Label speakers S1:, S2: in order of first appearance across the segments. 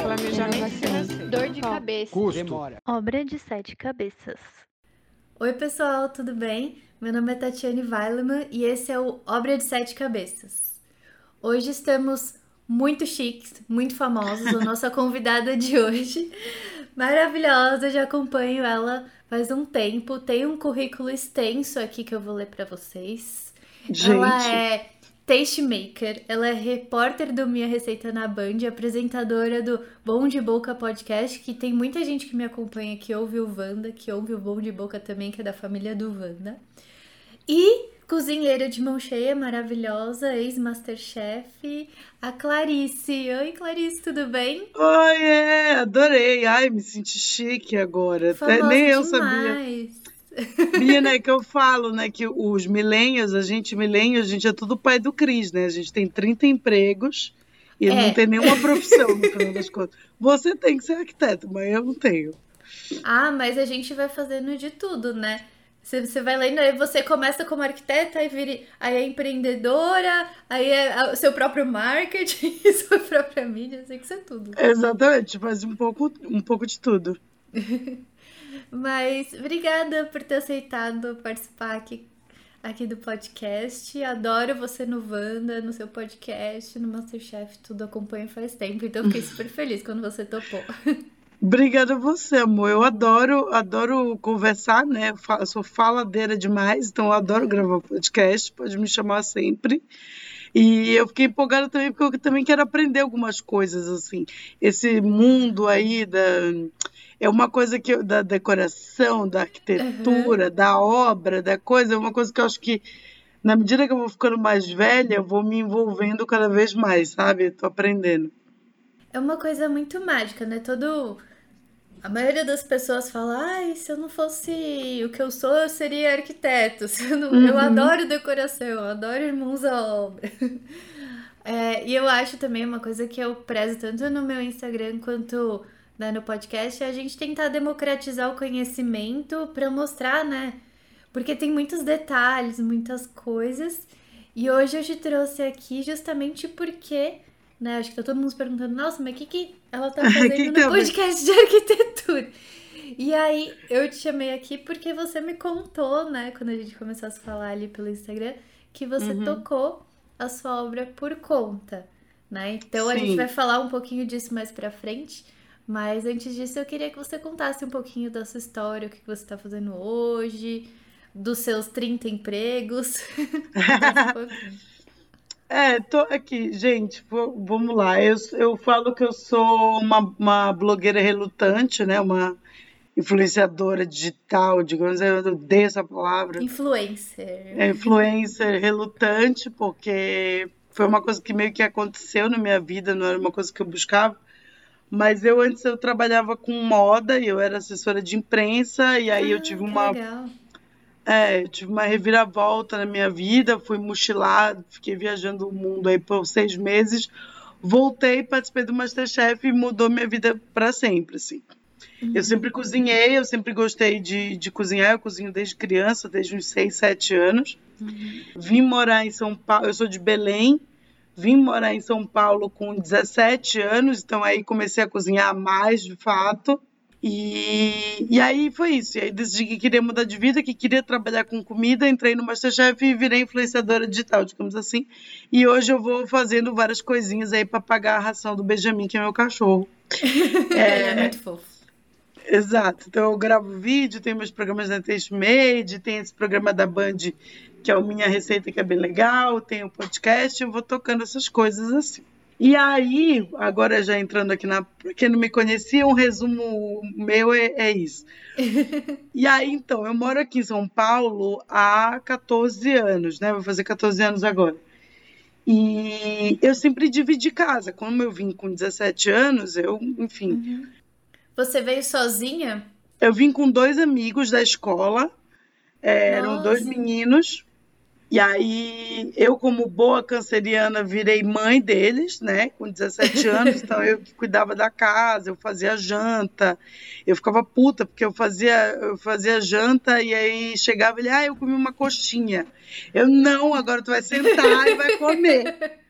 S1: Planejamento financeiro.
S2: Dor de cabeça.
S3: Custo.
S1: Demora.
S4: Obra de sete cabeças.
S5: Oi, pessoal, tudo bem? Meu nome é Tatiane Weilemann e esse é o Obra de Sete Cabeças. Hoje estamos muito chiques, muito famosos. A nossa convidada de hoje, maravilhosa, já acompanho ela faz um tempo. Tem um currículo extenso aqui que eu vou ler para vocês.
S6: Gente,
S5: Ela é tastemaker, ela é repórter do Minha Receita na Band, apresentadora do Bom de Boca Podcast, que tem muita gente que me acompanha que ouve o Wanda, que ouve o Bom de Boca também, que é da família do Wanda. E cozinheira de mão cheia, maravilhosa, ex-masterchef, a Clarice. Oi, Clarice, tudo bem?
S6: Oi, é, adorei. Ai, me senti chique agora. Até nem eu sabia. Menina, é que eu falo, né, que os millennials, a gente, millennials, a gente é tudo pai do Cris, né? A gente tem 30 empregos e
S5: É.
S6: não tem nenhuma profissão, no final das contas. Você tem que ser arquiteto, mas eu não tenho.
S5: Ah, mas a gente vai fazendo de tudo, né? Você, você vai lendo, aí você começa como arquiteta, aí, vira, aí é empreendedora, aí é a- o seu próprio marketing, sua própria mídia, tem que ser tudo.
S6: Exatamente, faz um pouco, um pouco de tudo.
S5: Mas obrigada por ter aceitado participar aqui, aqui do podcast. Adoro você no Wanda, no seu podcast, no Masterchef, tudo acompanho faz tempo, então fiquei super feliz quando você topou.
S6: Obrigada a você, amor. Eu adoro, adoro conversar, né? Eu sou faladeira demais, então eu adoro gravar podcast. Pode me chamar sempre. E eu fiquei empolgada também porque eu também quero aprender algumas coisas assim. Esse mundo aí da é uma coisa que eu- da decoração, da arquitetura, da obra, da coisa, é uma coisa que eu acho que na medida que eu vou ficando mais velha, eu vou me envolvendo cada vez mais, sabe? Eu tô aprendendo.
S5: É uma coisa muito mágica, né? Todo. A maioria das pessoas fala, ai, se eu não fosse o que eu sou, eu seria arquiteto. Eu, não- eu
S6: Uhum.
S5: adoro decoração, eu adoro irmãos à obra. É, e eu acho também uma coisa que eu prezo tanto no meu Instagram quanto né, no podcast é a gente tentar democratizar o conhecimento para mostrar, né? Porque tem muitos detalhes, muitas coisas. E hoje eu te trouxe aqui justamente porque, né? Acho que tá todo mundo se perguntando, nossa, mas o que, que ela tá fazendo no
S6: ver?
S5: podcast de arquitetura? E aí eu te chamei aqui porque você me contou, né, quando a gente começou a se falar ali pelo Instagram, que você
S6: Uhum.
S5: tocou a sua obra por conta, né? Então a gente
S6: Sim.
S5: vai falar um pouquinho disso mais pra frente. Mas antes disso, eu queria que você contasse um pouquinho da sua história, o que você está fazendo hoje, dos seus 30 empregos. Um.
S6: É, tô aqui, gente, vamos lá. Eu, eu falo que eu sou uma, uma blogueira relutante, né? Uma influenciadora digital, digamos, eu odeio essa palavra.
S5: Influencer.
S6: É influencer relutante, porque foi uma coisa que meio que aconteceu na minha vida, não era uma coisa que eu buscava. Mas eu antes eu trabalhava com moda e eu era assessora de imprensa, e aí eu
S5: Ah,
S6: tive
S5: que
S6: uma
S5: legal.
S6: é, eu tive uma reviravolta na minha vida, fui mochilar, fiquei viajando o mundo aí por seis meses, voltei, participei do Masterchef e mudou minha vida para sempre, assim. Eu sempre cozinhei, eu sempre gostei de, de cozinhar, eu cozinho desde criança, desde uns seis, sete anos. Vim morar em São Paulo, eu sou de Belém, vim morar em São Paulo com 17 anos, então aí comecei a cozinhar mais, de fato. E, e aí foi isso. E aí decidi que queria mudar de vida, que queria trabalhar com comida, entrei no Masterchef e virei influenciadora digital, digamos assim. E hoje eu vou fazendo várias coisinhas aí para pagar a ração do Benjamin, que é meu cachorro.
S5: Ele é muito fofo.
S6: Exato. Então eu gravo vídeo, tem meus programas da Taste Made, tem esse programa da Band que é o Minha Receita, que é bem legal, tem o podcast, eu vou tocando essas coisas assim. E aí, agora já entrando aqui na. Pra quem não me conhecia, um resumo meu é, é isso. E aí, então, eu moro aqui em São Paulo há 14 anos, né? Vou fazer 14 anos agora. E eu sempre dividi casa. Como eu vim com 17 anos, eu, enfim,
S5: Você veio sozinha?
S6: eu vim com dois amigos da escola, é, eram dois meninos, e aí eu, como boa canceriana, virei mãe deles, né, com 17 anos, então eu que cuidava da casa, eu fazia janta, eu ficava puta, porque eu fazia, eu fazia janta e aí chegava ele, ah, eu comi uma coxinha. Eu, não, agora tu vai sentar e vai comer.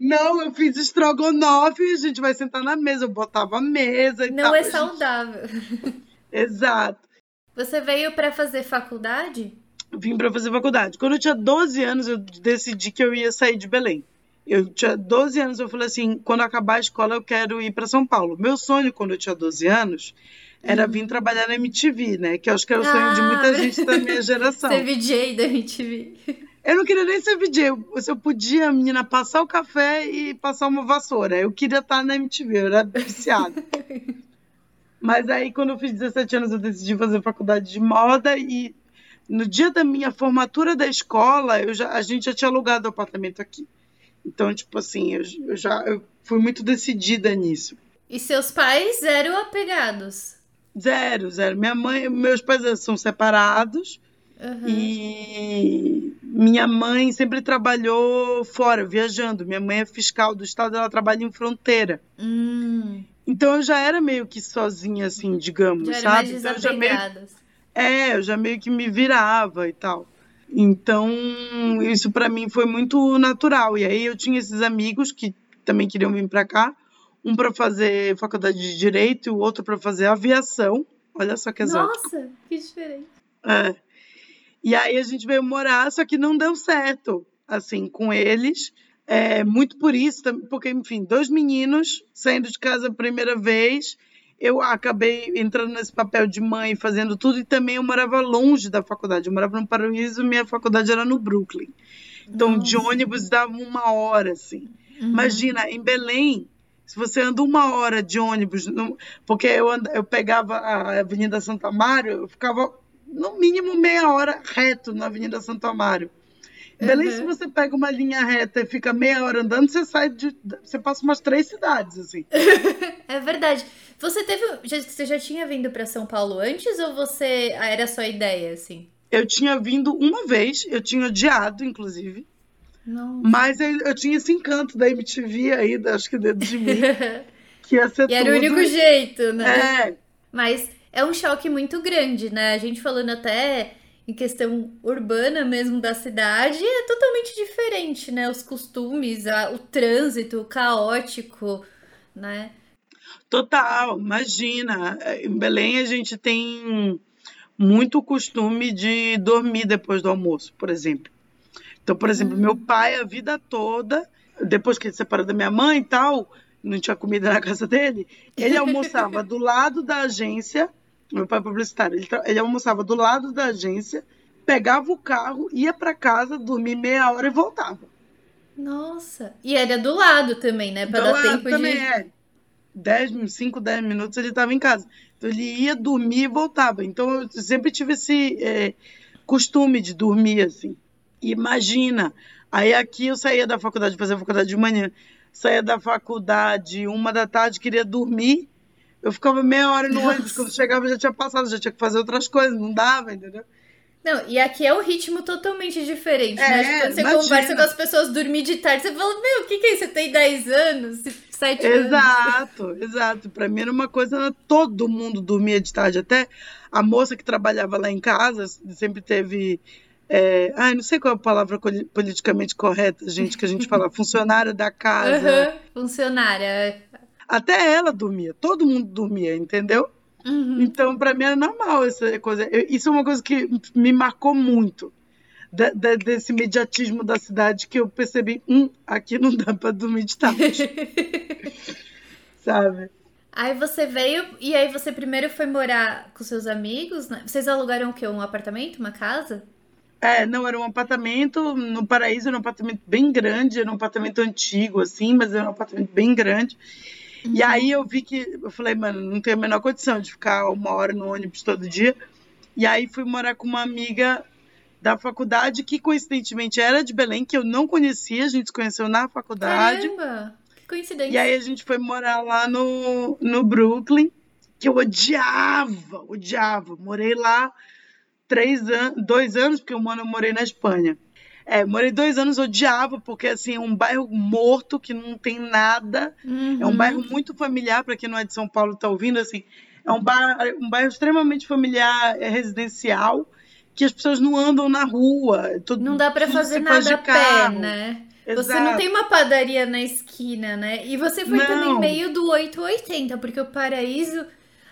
S6: Não, eu fiz estrogonofe, a gente vai sentar na mesa. Eu botava a mesa e
S5: Não
S6: tal.
S5: é
S6: A gente-
S5: saudável.
S6: Exato.
S5: Você veio pra fazer faculdade?
S6: Vim pra fazer faculdade. Quando eu tinha 12 anos, eu decidi que eu ia sair de Belém. Eu tinha 12 anos, eu falei assim, quando acabar a escola eu quero ir para São Paulo. Meu sonho quando eu tinha 12 anos era vir trabalhar na MTV, né? Que eu acho que é o sonho de
S5: Ah.
S6: muita gente da minha geração.
S5: Ser VJ da MTV.
S6: Eu não queria nem ser VJ. Se eu podia, menina, passar o café e passar uma vassoura. Eu queria estar na MTV, eu era viciada. Mas aí, quando eu fiz 17 anos, eu decidi fazer faculdade de moda e no dia da minha formatura da escola, eu já, a gente já tinha alugado o apartamento aqui. Então, tipo assim, eu, eu já eu fui muito decidida nisso.
S5: E seus pais eram apegados?
S6: Zero, zero. Minha mãe, meus pais são separados.
S5: Aham.
S6: E minha mãe sempre trabalhou fora, viajando. Minha mãe é fiscal do estado, ela trabalha em fronteira.
S5: Hum,
S6: Então eu já era meio que sozinha, assim, digamos,
S5: já
S6: sabe?
S5: mais
S6: Então, eu já meio. É, eu já meio que me virava e tal. Então, isso pra mim foi muito natural. E aí eu tinha esses amigos que também queriam vir pra cá, um pra fazer faculdade de direito e o outro pra fazer aviação. Olha só que exótico.
S5: Nossa, que diferente.
S6: É. E aí a gente veio morar, só que não deu certo, assim, com eles. É, muito por isso, porque, enfim, dois meninos saindo de casa a primeira vez, eu acabei entrando nesse papel de mãe, fazendo tudo, e também eu morava longe da faculdade. Eu morava no Paraíso, minha faculdade era no Brooklyn. Então, de
S5: Nossa.
S6: ônibus dava uma hora, assim.
S5: Uhum.
S6: Imagina, em Belém, se você anda uma hora de ônibus, porque eu, anda- eu pegava a Avenida Santo Amaro, eu ficava no mínimo meia hora reto na Avenida Santo Amaro. Em Belém,
S5: Uhum.
S6: se você pega uma linha reta e fica meia hora andando, você sai de. Você passa umas três cidades, assim.
S5: É verdade. Você teve. já- você já tinha vindo pra São Paulo antes ou você. ah, Era só ideia, assim?
S6: Eu tinha vindo uma vez, eu tinha odiado, inclusive,
S5: Não.
S6: mas eu, eu tinha esse encanto da MTV aí, acho que dentro de mim, que ia ser
S5: e era o
S6: tudo.
S5: único jeito, né?
S6: É,
S5: Mas é um choque muito grande, né? A gente falando até em questão urbana mesmo da cidade, é totalmente diferente, né? Os costumes, a- o trânsito caótico, né?
S6: Total, imagina. Em Belém a gente tem muito costume de dormir depois do almoço, por exemplo. Então, por exemplo, meu pai a vida toda, depois que ele separou da minha mãe e tal, não tinha comida na casa dele, ele almoçava do lado da agência, meu pai é publicitário, ele, ele almoçava do lado da agência, pegava o carro, ia para casa, dormia meia hora e voltava.
S5: Nossa. E era do lado também, né?
S6: Do
S5: dar
S6: lado
S5: tempo
S6: também
S5: de.
S6: é. 10, 5, 10 minutos ele estava em casa. Então ele ia dormir e voltava. Então eu sempre tive esse é, costume de dormir assim. Imagina. Aí aqui eu saía da faculdade, fazia faculdade de manhã, saía da faculdade uma da tarde, queria dormir. Eu ficava meia hora no ônibus, quando chegava já tinha passado, já tinha que fazer outras coisas, não dava, entendeu?
S5: Não, e aqui é um ritmo totalmente diferente,
S6: É,
S5: né? Tipo, Quando você
S6: imagina.
S5: conversa com as pessoas dormir de tarde, você fala, meu, o que que é isso? Você tem 10 anos? 7 anos?
S6: Exato, exato. Para mim era uma coisa, né, todo mundo dormia de tarde. Até a moça que trabalhava lá em casa sempre teve. É... Ai, não sei qual é a palavra politicamente correta, gente, que a gente fala, funcionário da casa.
S5: Aham, funcionária.
S6: Até ela dormia, todo mundo dormia, entendeu?
S5: Uhum.
S6: Então, para mim era normal essa coisa. Eu- isso é uma coisa que me marcou muito. da- da- desse imediatismo da cidade que eu percebi, hum, aqui não dá para dormir de tarde, sabe?
S5: Aí você veio e aí você primeiro foi morar com seus amigos, né? Vocês alugaram o quê? Um apartamento, uma casa?
S6: É, não, era um apartamento no Paraíso, era um apartamento bem grande, era um apartamento antigo, assim, mas era um apartamento bem grande. E aí eu vi que, eu falei, mano, não tenho a menor condição de ficar uma hora no ônibus todo dia. E aí fui morar com uma amiga da faculdade, que coincidentemente era de Belém, que eu não conhecia, a gente se conheceu na faculdade.
S5: Caramba! Que coincidência.
S6: E aí a gente foi morar lá no, no Brooklyn, que eu odiava, odiava. Morei lá três anos, dois anos, porque um ano eu morei na Espanha. É, morei dois anos, odiava, porque assim, é um bairro morto, que não tem nada. É um
S5: Uhum.
S6: bairro muito familiar, para quem não é de São Paulo tá ouvindo, assim. É um bairro, um bairro extremamente familiar, é residencial, que as pessoas não andam na rua. Tudo,
S5: Não dá
S6: tudo
S5: fazer
S6: faz
S5: nada
S6: de
S5: a pé,
S6: carro.
S5: né? Você não tem uma padaria na esquina, né? E você foi
S6: Não.
S5: também meio do 880, porque o Paraíso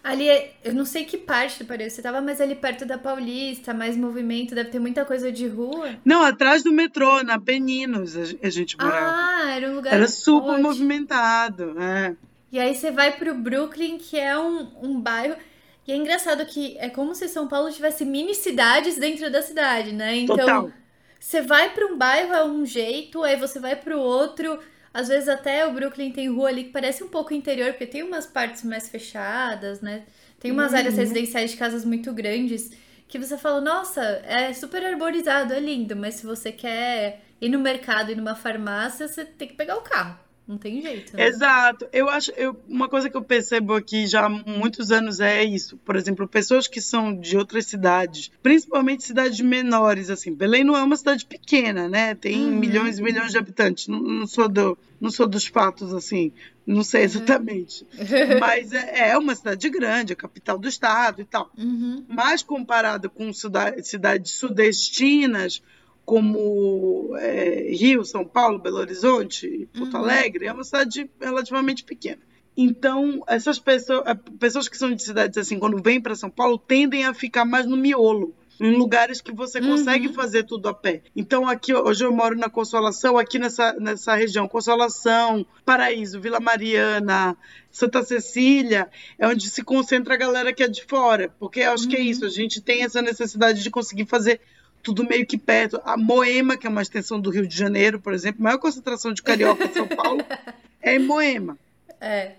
S5: ali, eu não sei que parte do Paraíso você tava, mas ali perto da Paulista, mais movimento, deve ter muita coisa de rua.
S6: Não, atrás do metrô, na Peninos, a gente morava.
S5: Ah, era um lugar
S6: Era super movimentado, é.
S5: E aí você vai pro Brooklyn, que é um, um bairro. E é engraçado que é como se São Paulo tivesse mini cidades dentro da cidade, né? Então,
S6: Total.
S5: você vai pra um bairro é um jeito, aí você vai pro outro. Às vezes até o Brooklyn tem rua ali que parece um pouco interior, porque tem umas partes mais fechadas, né? Tem umas áreas
S6: Uhum.
S5: residenciais de casas muito grandes que você fala, nossa, é super arborizado, é lindo, mas se você quer ir no mercado e numa farmácia, você tem que pegar o carro. Não tem jeito. né?
S6: Exato. Eu acho, eu, uma coisa que eu percebo aqui já há muitos anos é isso. Por exemplo, pessoas que são de outras cidades, principalmente cidades menores, assim. Belém não é uma cidade pequena, né? Tem
S5: Uhum.
S6: milhões e milhões de habitantes. Não, não sou do, não sou dos fatos assim. Não sei exatamente. Mas é, é uma cidade grande, a capital do estado e tal.
S5: Uhum.
S6: Mas comparado com cida- cidades sudestinas, como é, Rio, São Paulo, Belo Horizonte Porto
S5: Uhum.
S6: Alegre, é uma cidade relativamente pequena. Então, essas pessoas, eh, pessoas que são de cidades assim, quando vêm para São Paulo, tendem a ficar mais no miolo, em lugares que você
S5: Uhum.
S6: consegue fazer tudo a pé. Então, aqui, hoje eu moro na Consolação, aqui nessa, nessa região, Consolação, Paraíso, Vila Mariana, Santa Cecília, é onde se concentra a galera que é de fora, porque eu acho que é isso, a gente tem essa necessidade de conseguir fazer tudo meio que perto. A Moema, que é uma extensão do Rio de Janeiro, por exemplo, a maior concentração de carioca em São Paulo é em Moema.
S5: É.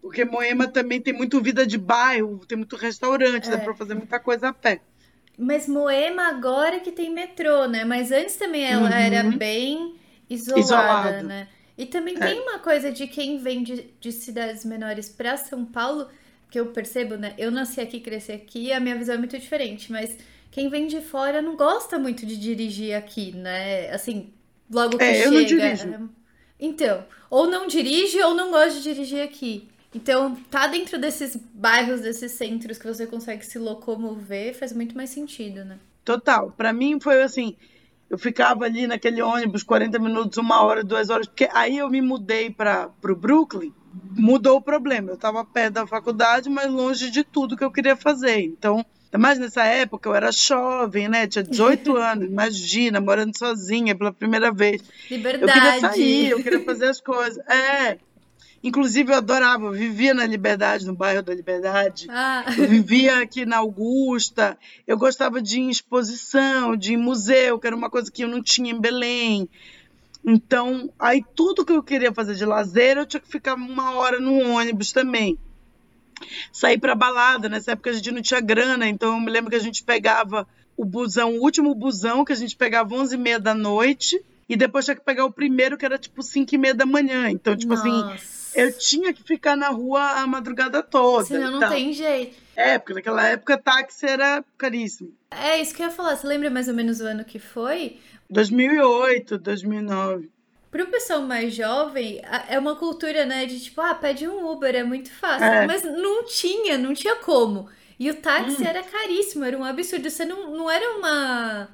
S6: Porque Moema também tem muito vida de bairro, tem muito restaurante, dá
S5: É.
S6: pra fazer muita coisa a pé.
S5: Mas Moema agora que tem metrô, né? Mas antes também ela
S6: Uhum.
S5: era bem isolada,
S6: Isolado.
S5: né? E também
S6: É.
S5: tem uma coisa de quem vem de, de cidades menores pra São Paulo, que eu percebo, né? Eu nasci aqui, cresci aqui, a minha visão é muito diferente, mas quem vem de fora não gosta muito de dirigir aqui, né? Assim, logo que
S6: É, eu não
S5: chega.
S6: dirijo.
S5: Então, ou não dirige ou não gosta de dirigir aqui. Então, tá dentro desses bairros, desses centros que você consegue se locomover, faz muito mais sentido, né?
S6: Total. Pra mim foi assim, eu ficava ali naquele ônibus 40 minutos, uma hora, duas horas, porque aí eu me mudei para o Brooklyn, mudou o problema. Eu estava perto da faculdade, mas longe de tudo que eu queria fazer. Então, mais nessa época, eu era jovem, né? Tinha 18 anos, imagina, morando sozinha pela primeira vez. Eu
S5: Liberdade.
S6: queria sair, eu queria fazer as coisas. É. Inclusive, eu adorava, eu vivia na Liberdade, no bairro da Liberdade.
S5: Ah,
S6: Eu vivia aqui na Augusta. Eu gostava de ir em exposição, de ir em museu, que era uma coisa que eu não tinha em Belém. Então, aí tudo que eu queria fazer de lazer, eu tinha que ficar uma hora no ônibus também. Sair para balada, nessa época a gente não tinha grana, então eu me lembro que a gente pegava o busão, o último busão que a gente pegava 11 e meia da noite, e depois tinha que pegar o primeiro que era tipo 5 e meia da manhã. Então, tipo assim,
S5: nossa.
S6: eu tinha que ficar na rua a madrugada toda.
S5: Senão não
S6: tal.
S5: tem jeito.
S6: É, porque naquela época táxi era caríssimo.
S5: É isso que eu ia falar. Você lembra mais ou menos o ano que foi?
S6: 2008, 2009.
S5: Para o pessoal mais jovem, é uma cultura, né, de tipo, ah, pede um Uber, é muito fácil.
S6: É.
S5: Mas não tinha, não tinha como. E o táxi
S6: Hum.
S5: era caríssimo, era um absurdo. Você não, não era uma.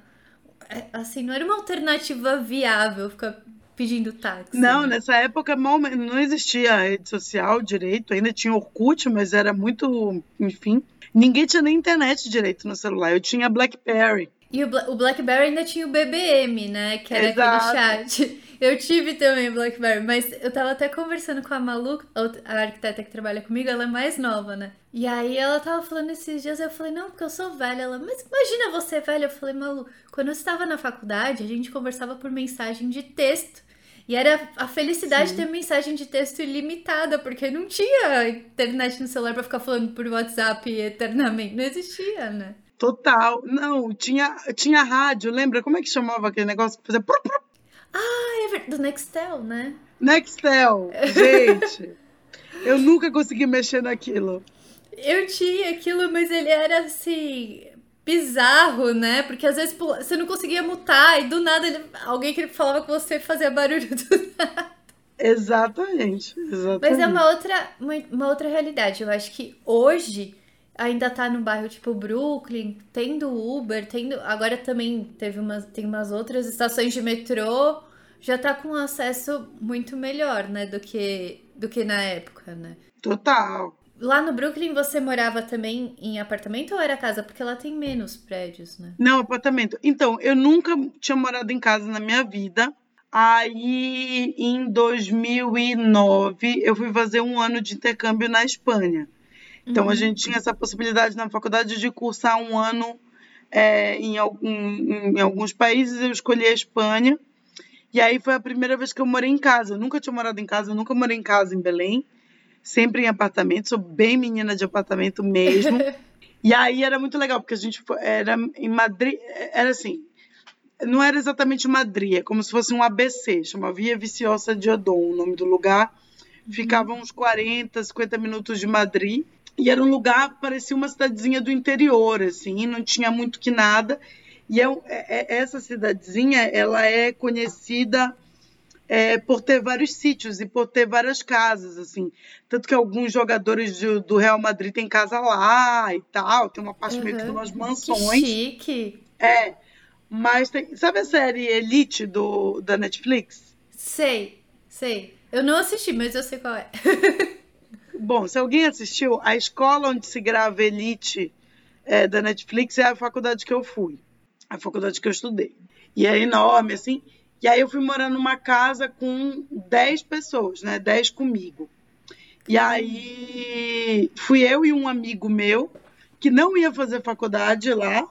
S5: é, Assim, não era uma alternativa viável ficar pedindo táxi.
S6: Não,
S5: né?
S6: nessa época não existia rede social direito, ainda tinha Orkut, mas era muito, enfim. Ninguém tinha nem internet direito no celular. Eu tinha Blackberry.
S5: E o BlackBerry ainda tinha o BBM, né? Que era
S6: Exato.
S5: aquele chat. Eu tive também BlackBerry, mas eu tava até conversando com a Malu, a arquiteta que trabalha comigo, ela é mais nova, né? E aí ela tava falando esses dias, eu falei, não, porque eu sou velha. Ela, mas imagina você velha. Eu falei, Malu, quando eu estava na faculdade, a gente conversava por mensagem de texto. E era a felicidade de ter mensagem de texto ilimitada, porque não tinha internet no celular pra ficar falando por WhatsApp eternamente. Não existia, né?
S6: Total. Não, tinha, tinha rádio, lembra? Como é que chamava aquele negócio que fazia.
S5: Ah, é ver- do Nextel, né?
S6: Nextel. Gente, eu nunca consegui mexer naquilo.
S5: Eu tinha aquilo, mas ele era assim. Bizarro, né? Porque às vezes você não conseguia mutar e do nada ele- alguém que falava com você fazia barulho do nada.
S6: Exatamente. exatamente.
S5: Mas é uma outra, uma, uma outra realidade. Eu acho que hoje ainda tá no bairro tipo Brooklyn, tendo Uber, tendo. Agora também teve umas, tem umas outras estações de metrô já tá com acesso muito melhor, né, do que do que na época, né?
S6: Total.
S5: Lá no Brooklyn você morava também em apartamento ou era casa? Porque lá tem menos prédios, né?
S6: Não, apartamento. Então, eu nunca tinha morado em casa na minha vida. Aí, em 2009, eu fui fazer um ano de intercâmbio na Espanha. Então, uhum. a gente tinha essa possibilidade na faculdade de cursar um ano é, em, algum, em alguns países. Eu escolhi a Espanha. E aí foi a primeira vez que eu morei em casa. Eu nunca tinha morado em casa, eu nunca morei em casa em Belém sempre em apartamento, sou bem menina de apartamento mesmo. e aí era muito legal, porque a gente foi, era em Madrid, era assim, não era exatamente Madrid, é como se fosse um ABC, chama Via Viciosa de Odon, o nome do lugar. Uhum. Ficava uns 40, 50 minutos de Madrid. E era um lugar, parecia uma cidadezinha do interior, assim, não tinha muito que nada. E é, é, essa cidadezinha, ela é conhecida é, por ter vários sítios e por ter várias casas, assim. Tanto que alguns jogadores do, do Real Madrid têm casa lá e tal, tem uma parte uhum. meio que de umas mansões.
S5: Que chique.
S6: É. Mas tem. Sabe a série Elite do, da Netflix?
S5: Sei, sei. Eu não assisti, mas eu sei qual é.
S6: Bom, se alguém assistiu, a escola onde se grava Elite é, da Netflix é a faculdade que eu fui. A faculdade que eu estudei. E é enorme, assim. E aí eu fui morar numa casa com 10 pessoas, né? 10 comigo. E aí fui eu e um amigo meu que não ia fazer faculdade lá.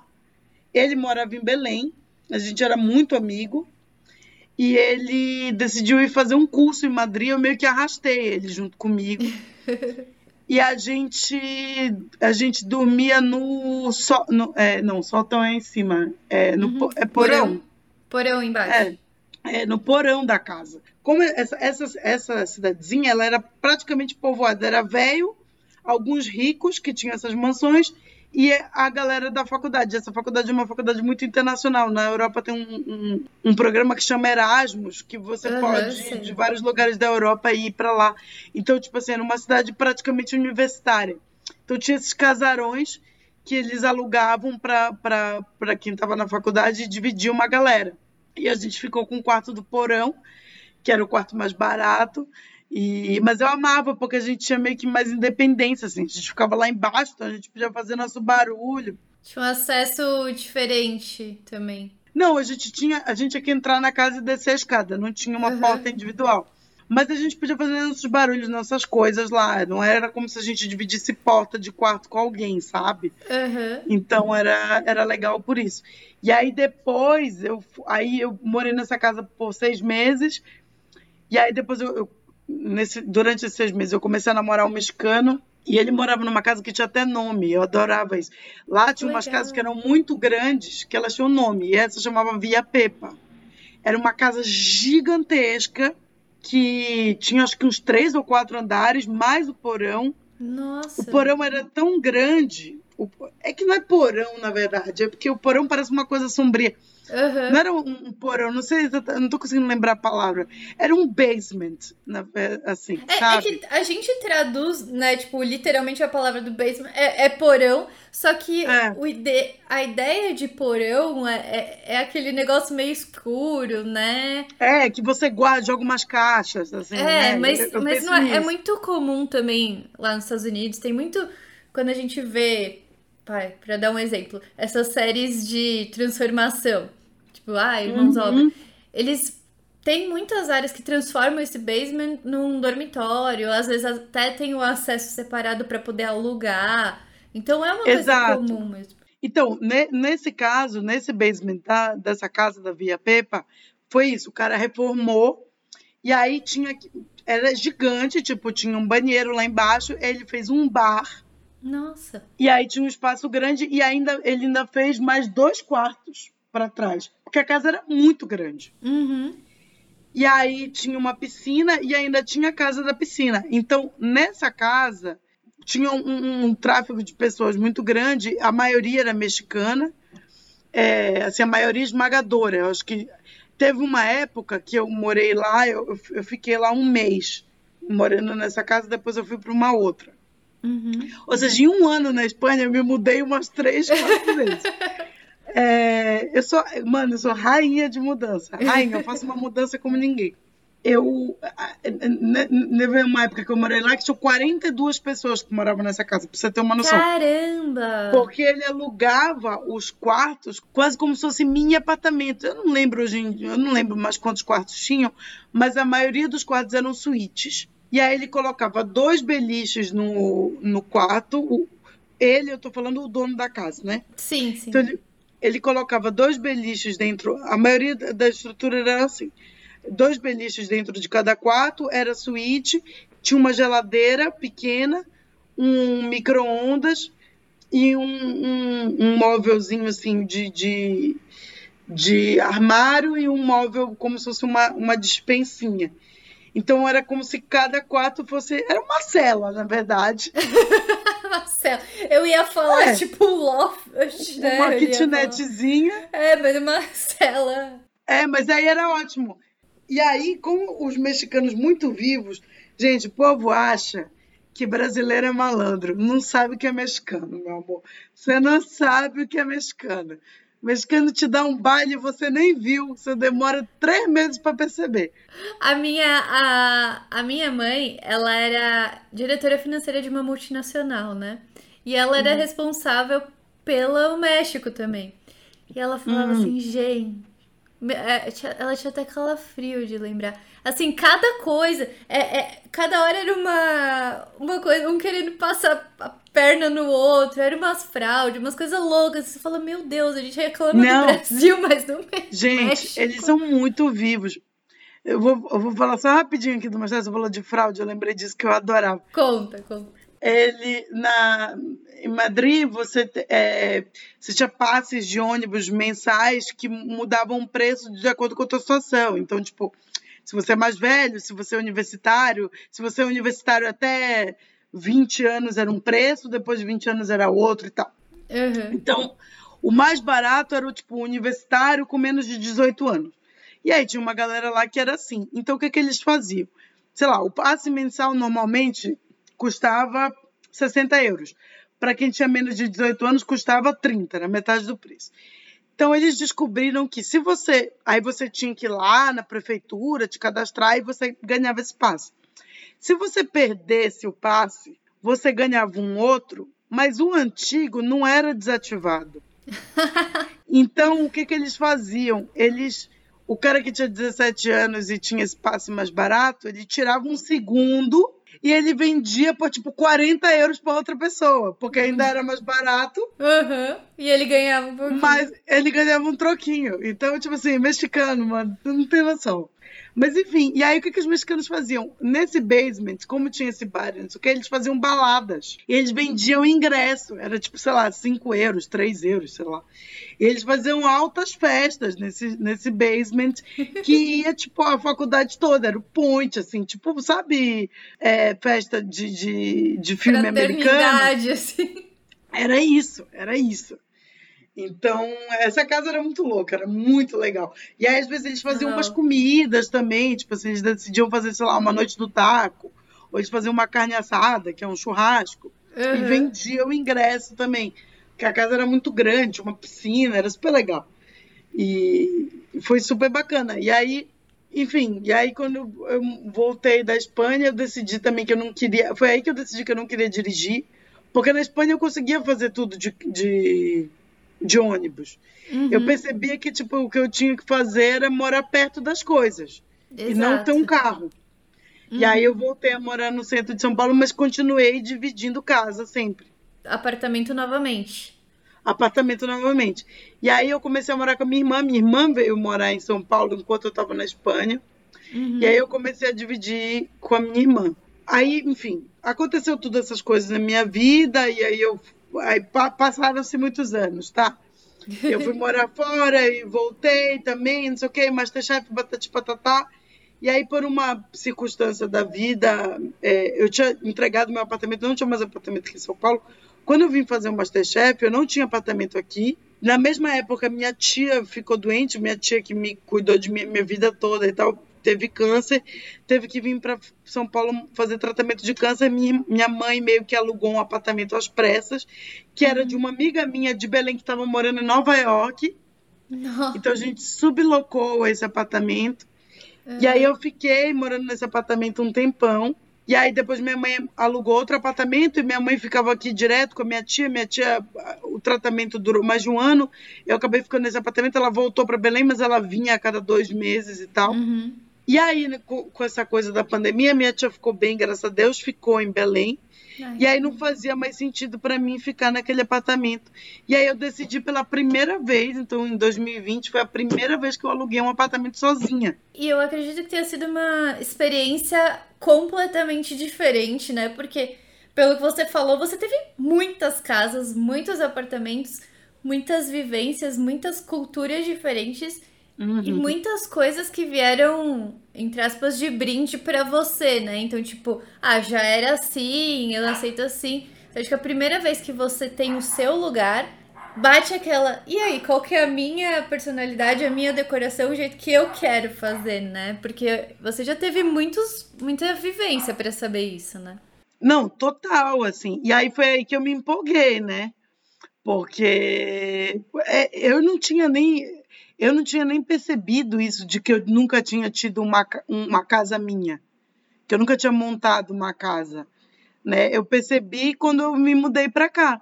S6: Ele morava em Belém. A gente era muito amigo. E ele decidiu ir fazer um curso em Madrid. Eu meio que arrastei ele junto comigo. e a gente a gente dormia no, so, no é, não sótão é em cima é no uhum. é porão
S5: porão embaixo
S6: é é, no porão da casa. Como essa, essa, essa cidadezinha ela era praticamente povoada, era velho, alguns ricos que tinham essas mansões e a galera da faculdade. Essa faculdade é uma faculdade muito internacional. Na Europa tem um, um, um programa que chama Erasmus, que você uhum, pode ir de vários lugares da Europa e ir para lá. Então, tipo assim, era uma cidade praticamente universitária. Então tinha esses casarões que eles alugavam para quem estava na faculdade e dividiam uma galera. E a gente ficou com o quarto do porão, que era o quarto mais barato. E, mas eu amava, porque a gente tinha meio que mais independência, assim. A gente ficava lá embaixo, então a gente podia fazer nosso barulho.
S5: Tinha um acesso diferente também.
S6: Não, a gente tinha, a gente tinha que entrar na casa e descer a escada, não tinha uma uhum. porta individual. Mas a gente podia fazer nossos barulhos, nossas coisas lá. Não era como se a gente dividisse porta de quarto com alguém, sabe?
S5: Uhum.
S6: Então era, era legal por isso. E aí depois, eu, aí eu morei nessa casa por seis meses. E aí depois, eu, eu nesse, durante esses seis meses, eu comecei a namorar um mexicano. E ele morava numa casa que tinha até nome, eu adorava isso. Lá tinha umas casas que eram muito grandes, que elas tinham nome, e essa chamava Via Pepa. Era uma casa gigantesca, que tinha acho que uns três ou quatro andares, mais o porão.
S5: Nossa.
S6: O porão era tão grande. O, é que não é porão, na verdade, é porque o porão parece uma coisa sombria.
S5: Uhum.
S6: Não era um, porão, não sei, não tô conseguindo lembrar a palavra. Era um basement, na, assim,
S5: é, é
S6: sabe?
S5: É que a gente traduz, né, tipo, literalmente a palavra do basement é, é porão, só que é. o ide a ideia de porão é, é, é, aquele negócio meio escuro, né?
S6: É, que você guarda, joga umas caixas, assim,
S5: É,
S6: né?
S5: mas, eu, eu mas não é, é muito comum também lá nos Estados Unidos, tem muito... Quando a gente vê, pai, pra dar um exemplo, essas séries de transformação tipo, ah, Irmãos uhum. Obra. Eles têm muitas áreas que transformam esse basement num dormitório, às vezes até tem o acesso separado para poder alugar. Então é uma Exato. coisa comum mesmo.
S6: Então, nesse caso, nesse basement da, dessa casa da Via Pepa, foi isso, o cara reformou e aí tinha era gigante, tipo, tinha um banheiro lá embaixo, ele fez um bar.
S5: Nossa.
S6: E aí tinha um espaço grande e ainda ele ainda fez mais dois quartos para trás, porque a casa era muito grande.
S5: Uhum.
S6: E aí tinha uma piscina e ainda tinha a casa da piscina. Então, nessa casa, tinha um, um, um tráfego de pessoas muito grande, a maioria era mexicana, é, assim, a maioria esmagadora. Eu acho que teve uma época que eu morei lá, eu, eu fiquei lá um mês morando nessa casa, depois eu fui para uma outra.
S5: Uhum.
S6: Ou seja, em um ano na Espanha eu me mudei umas três, quatro vezes. É, eu sou, mano, eu sou rainha de mudança. Rainha, eu faço uma mudança como ninguém. Eu. Teve uma época que eu morei lá que tinha 42 pessoas que moravam nessa casa, pra você ter uma noção.
S5: Caramba!
S6: Porque ele alugava os quartos quase como se fosse mini apartamento. Eu não lembro hoje, eu não lembro mais quantos quartos tinham, mas a maioria dos quartos eram suítes. E aí ele colocava dois beliches no, no quarto. Ele, eu tô falando o dono da casa, né?
S5: Sim, sim.
S6: Então ele, ele colocava dois beliches dentro. A maioria da estrutura era assim: dois beliches dentro de cada quarto, era suíte, tinha uma geladeira pequena, um micro-ondas e um, um, um móvelzinho assim de, de, de armário e um móvel como se fosse uma, uma dispensinha. Então era como se cada quarto fosse. Era uma cela, na verdade.
S5: uma cela. Eu ia falar, é. tipo, loft.
S6: Né? Uma kitnetzinha.
S5: É, mas uma cela.
S6: É, mas aí era ótimo. E aí, com os mexicanos muito vivos, gente, o povo acha que brasileiro é malandro. Não sabe o que é mexicano, meu amor. Você não sabe o que é mexicano. Mexicano te dá um baile e você nem viu. Você demora três meses para perceber.
S5: A minha, a, a minha mãe, ela era diretora financeira de uma multinacional, né? E ela era hum. responsável pelo México também. E ela falava hum. assim, gente. É, ela tinha até calafrio de lembrar. Assim, cada coisa. É, é, cada hora era uma, uma coisa, um querendo passar perna no outro, era umas fraudes, umas coisas loucas. Você fala, meu Deus, a gente reclama não. do Brasil, mas não é.
S6: Gente,
S5: México.
S6: eles são muito vivos. Eu vou, eu vou falar só rapidinho aqui do Marcelo, você falou de fraude, eu lembrei disso que eu adorava.
S5: Conta, conta.
S6: Ele, na, em Madrid, você, é, você tinha passes de ônibus mensais que mudavam o preço de acordo com a tua situação. Então, tipo, se você é mais velho, se você é universitário, se você é universitário até 20 anos era um preço, depois de 20 anos era outro e tal.
S5: Uhum.
S6: Então, o mais barato era o tipo universitário com menos de 18 anos. E aí tinha uma galera lá que era assim. Então, o que, que eles faziam? Sei lá, o passe mensal normalmente custava 60 euros. Para quem tinha menos de 18 anos, custava 30, era metade do preço. Então eles descobriram que se você. Aí você tinha que ir lá na prefeitura, te cadastrar e você ganhava esse passe. Se você perdesse o passe, você ganhava um outro, mas o antigo não era desativado. então o que, que eles faziam? Eles. O cara que tinha 17 anos e tinha esse passe mais barato, ele tirava um segundo e ele vendia por tipo 40 euros para outra pessoa, porque ainda era mais barato.
S5: Uhum. E ele ganhava um pouquinho.
S6: Mas ele ganhava um troquinho. Então, tipo assim, mexicano, mano, tu não tem noção. Mas enfim, e aí o que, que os mexicanos faziam? Nesse basement, como tinha esse bar, não sei o que, eles faziam baladas. E eles vendiam ingresso. Era tipo, sei lá, 5 euros, 3 euros, sei lá. E eles faziam altas festas nesse, nesse basement, que ia, tipo, a faculdade toda. Era o point, assim, tipo, sabe, é, festa de, de, de filme americano?
S5: assim.
S6: Era isso, era isso. Então, essa casa era muito louca, era muito legal. E aí, às vezes, eles faziam umas comidas também, tipo assim, eles decidiam fazer, sei lá, uma noite do taco, ou eles faziam uma carne assada, que é um churrasco, uhum. e vendiam o ingresso também. Porque a casa era muito grande, uma piscina, era super legal. E foi super bacana. E aí, enfim, e aí quando eu voltei da Espanha, eu decidi também que eu não queria. Foi aí que eu decidi que eu não queria dirigir, porque na Espanha eu conseguia fazer tudo de, de de ônibus. Uhum. Eu percebia que tipo, o que eu tinha que fazer era morar perto das coisas Exato. e não ter um carro. Uhum. E aí eu voltei a morar no centro de São Paulo, mas continuei dividindo casa sempre.
S5: Apartamento novamente.
S6: Apartamento novamente. E aí eu comecei a morar com a minha irmã. Minha irmã veio morar em São Paulo enquanto eu estava na Espanha. Uhum. E aí eu comecei a dividir com a minha irmã. Aí, enfim, aconteceu tudo essas coisas na minha vida e aí eu Aí passaram-se muitos anos, tá? Eu fui morar fora e voltei também, não sei o quê, Masterchef, batati patatá. E aí, por uma circunstância da vida, é, eu tinha entregado meu apartamento, não tinha mais apartamento aqui em São Paulo. Quando eu vim fazer o Masterchef, eu não tinha apartamento aqui. Na mesma época, minha tia ficou doente, minha tia que me cuidou de minha, minha vida toda e tal, teve câncer, teve que vir para São Paulo fazer tratamento de câncer. Minha, minha mãe meio que alugou um apartamento às pressas, que era de uma amiga minha de Belém que estava morando em Nova York. Então a gente sublocou esse apartamento. E aí eu fiquei morando nesse apartamento um tempão. E aí depois minha mãe alugou outro apartamento e minha mãe ficava aqui direto com a minha tia. Minha tia, o tratamento durou mais de um ano. Eu acabei ficando nesse apartamento. Ela voltou para Belém, mas ela vinha a cada dois meses e tal.
S5: Uhum.
S6: E aí, né, com, com essa coisa da pandemia, minha tia ficou bem, graças a Deus, ficou em Belém.
S5: Ai,
S6: E aí não fazia mais sentido para mim ficar naquele apartamento. E aí eu decidi pela primeira vez, então em 2020 foi a primeira vez que eu aluguei um apartamento sozinha.
S5: E eu acredito que tenha sido uma experiência completamente diferente, né? Porque, pelo que você falou, você teve muitas casas, muitos apartamentos, muitas vivências, muitas culturas diferentes e muitas coisas que vieram, entre aspas, de brinde pra você, né? Então, tipo, ah, já era assim, eu aceito assim. Então, acho que a primeira vez que você tem o seu lugar, bate aquela. E aí, qual que é a minha personalidade, a minha decoração, o jeito que eu quero fazer, né? Porque você já teve muitos, muita vivência pra saber isso, né?
S6: Não, total, assim. E aí foi aí que eu me empolguei, né? Porque é, eu não tinha nem eu não tinha nem percebido isso de que eu nunca tinha tido uma, uma casa minha, que eu nunca tinha montado uma casa, né? Eu percebi quando eu me mudei para cá,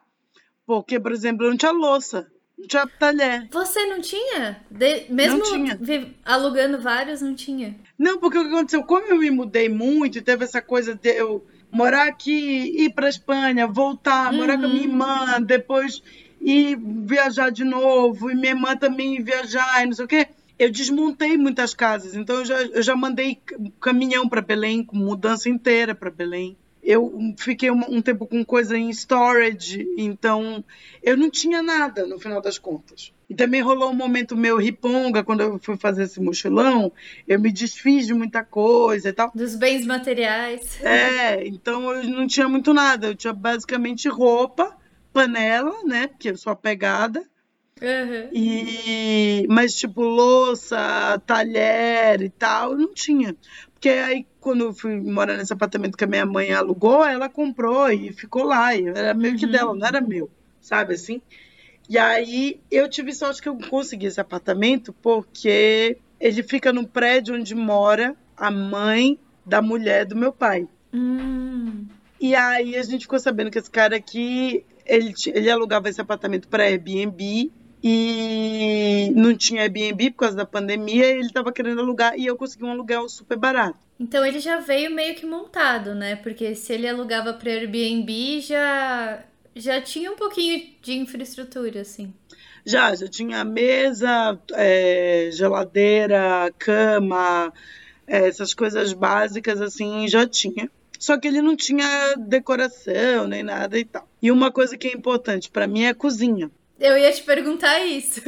S6: porque, por exemplo, eu não tinha louça, não tinha talher.
S5: Você não tinha? De- Mesmo
S6: tinha.
S5: vi- alugando vários, não tinha.
S6: Não, porque o que aconteceu? Como eu me mudei muito, teve essa coisa de eu morar aqui, ir para Espanha, voltar, morar com a minha irmã, depois ir viajar de novo, e minha irmã também viajar, e não sei o quê. Eu desmontei muitas casas, então eu já, eu já mandei caminhão para Belém, com mudança inteira para Belém. Eu fiquei um, um tempo com coisa em storage, então eu não tinha nada no final das contas. E também rolou um momento meu riponga, quando eu fui fazer esse mochilão, eu me desfiz de muita coisa e tal.
S5: Dos bens materiais.
S6: É, então eu não tinha muito nada, eu tinha basicamente roupa, panela, né, porque eu sou apegada,
S5: Uhum.
S6: e mas tipo louça, talher e tal, eu não tinha. Porque aí quando eu fui morar nesse apartamento que a minha mãe alugou, ela comprou e ficou lá, e era meio que dela, não era meu, sabe assim? E aí eu tive sorte que eu consegui esse apartamento porque ele fica no prédio onde mora a mãe da mulher do meu pai.
S5: Hum.
S6: E aí a gente ficou sabendo que esse cara aqui, ele, ele alugava esse apartamento para Airbnb e não tinha Airbnb por causa da pandemia, e ele estava querendo alugar e eu consegui um aluguel super barato.
S5: Então ele já veio meio que montado, né? Porque se ele alugava para Airbnb, já já tinha um pouquinho de infraestrutura, assim.
S6: Já, já tinha mesa, é, geladeira, cama, é, essas coisas básicas assim, já tinha. Só que ele não tinha decoração nem nada e tal. E uma coisa que é importante para mim é a cozinha.
S5: Eu ia te perguntar isso.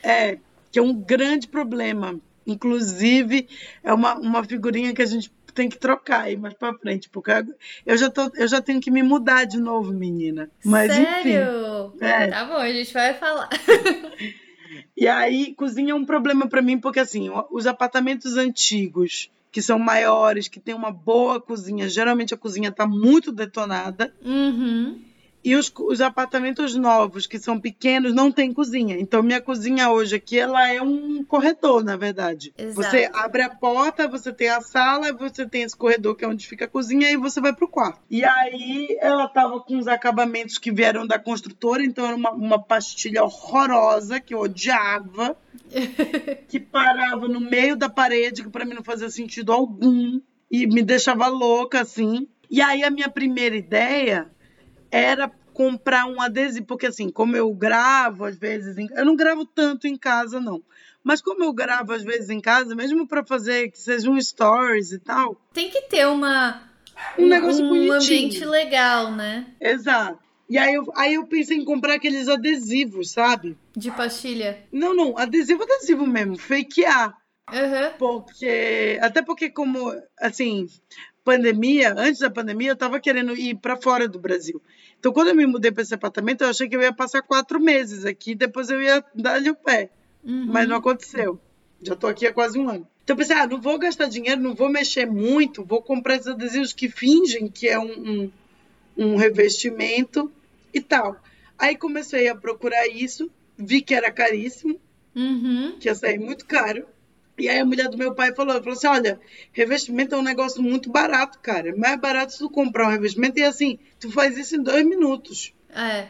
S6: É, que é um grande problema. Inclusive, é uma, uma figurinha que a gente tem que trocar aí mais pra frente, porque eu já, tô, eu já tenho que me mudar de novo, menina. Mas enfim.
S5: Sério?
S6: É.
S5: Tá bom, a gente vai falar.
S6: E aí, cozinha é um problema pra mim, porque assim, os apartamentos antigos, que são maiores, que tem uma boa cozinha, geralmente a cozinha tá muito detonada.
S5: Uhum.
S6: E os, os apartamentos novos, que são pequenos, não tem cozinha. Então, minha cozinha hoje aqui, ela é um corredor, na verdade.
S5: Exato.
S6: Você abre a porta, você tem a sala, você tem esse corredor que é onde fica a cozinha, e você vai pro quarto. E aí, ela tava com os acabamentos que vieram da construtora, então era uma, uma pastilha horrorosa, que eu odiava, que parava no meio da parede, que pra mim não fazia sentido algum, e me deixava louca, assim. E aí, a minha primeira ideia era comprar um adesivo, porque assim, como eu gravo às vezes, em- eu não gravo tanto em casa não, mas como eu gravo às vezes em casa, mesmo para fazer que seja um stories e tal,
S5: Tem que ter uma
S6: um negócio
S5: um
S6: bonitinho.
S5: ambiente legal, né?
S6: Exato. E aí eu, aí eu pensei em comprar aqueles adesivos, sabe?
S5: De pastilha.
S6: Não, não, adesivo, adesivo mesmo, fakear.
S5: Aham.
S6: Porque. Até porque, como. Assim. pandemia, antes da pandemia, eu estava querendo ir para fora do Brasil. Então, quando eu me mudei para esse apartamento, eu achei que eu ia passar quatro meses aqui, depois eu ia dar-lhe o pé. Uhum. Mas não aconteceu. Já estou aqui há quase um ano. Então, eu pensei, ah, não vou gastar dinheiro, não vou mexer muito, vou comprar esses adesivos que fingem que é um, um, um revestimento e tal. Aí comecei a procurar isso, vi que era caríssimo,
S5: uhum.
S6: que ia sair muito caro. E aí a mulher do meu pai falou, falou assim, olha, revestimento é um negócio muito barato, cara. É mais barato se tu comprar um revestimento e assim, tu faz isso em dois minutos.
S5: É.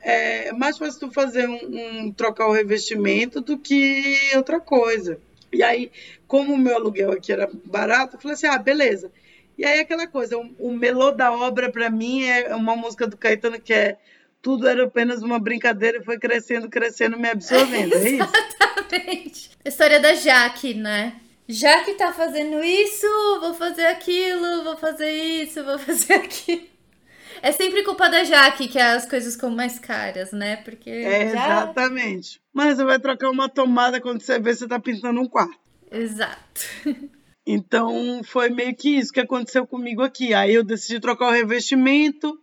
S6: É mais fácil tu fazer um, um trocar o revestimento do que outra coisa. E aí, como o meu aluguel aqui era barato, eu falei assim, ah, beleza. E aí aquela coisa, o, o melô da obra para mim é uma música do Caetano que é tudo era apenas uma brincadeira e foi crescendo, crescendo, me absorvendo. É?
S5: Exatamente. A história da Jaque, né? Jaque tá fazendo isso, vou fazer aquilo, vou fazer isso, vou fazer aquilo. É sempre culpa da Jaque que as coisas ficam mais caras, né? Porque.
S6: É, já... Exatamente. Mas você vai trocar uma tomada quando você vê você tá pintando um quarto.
S5: Exato.
S6: Então foi meio que isso que aconteceu comigo aqui. Aí eu decidi trocar o revestimento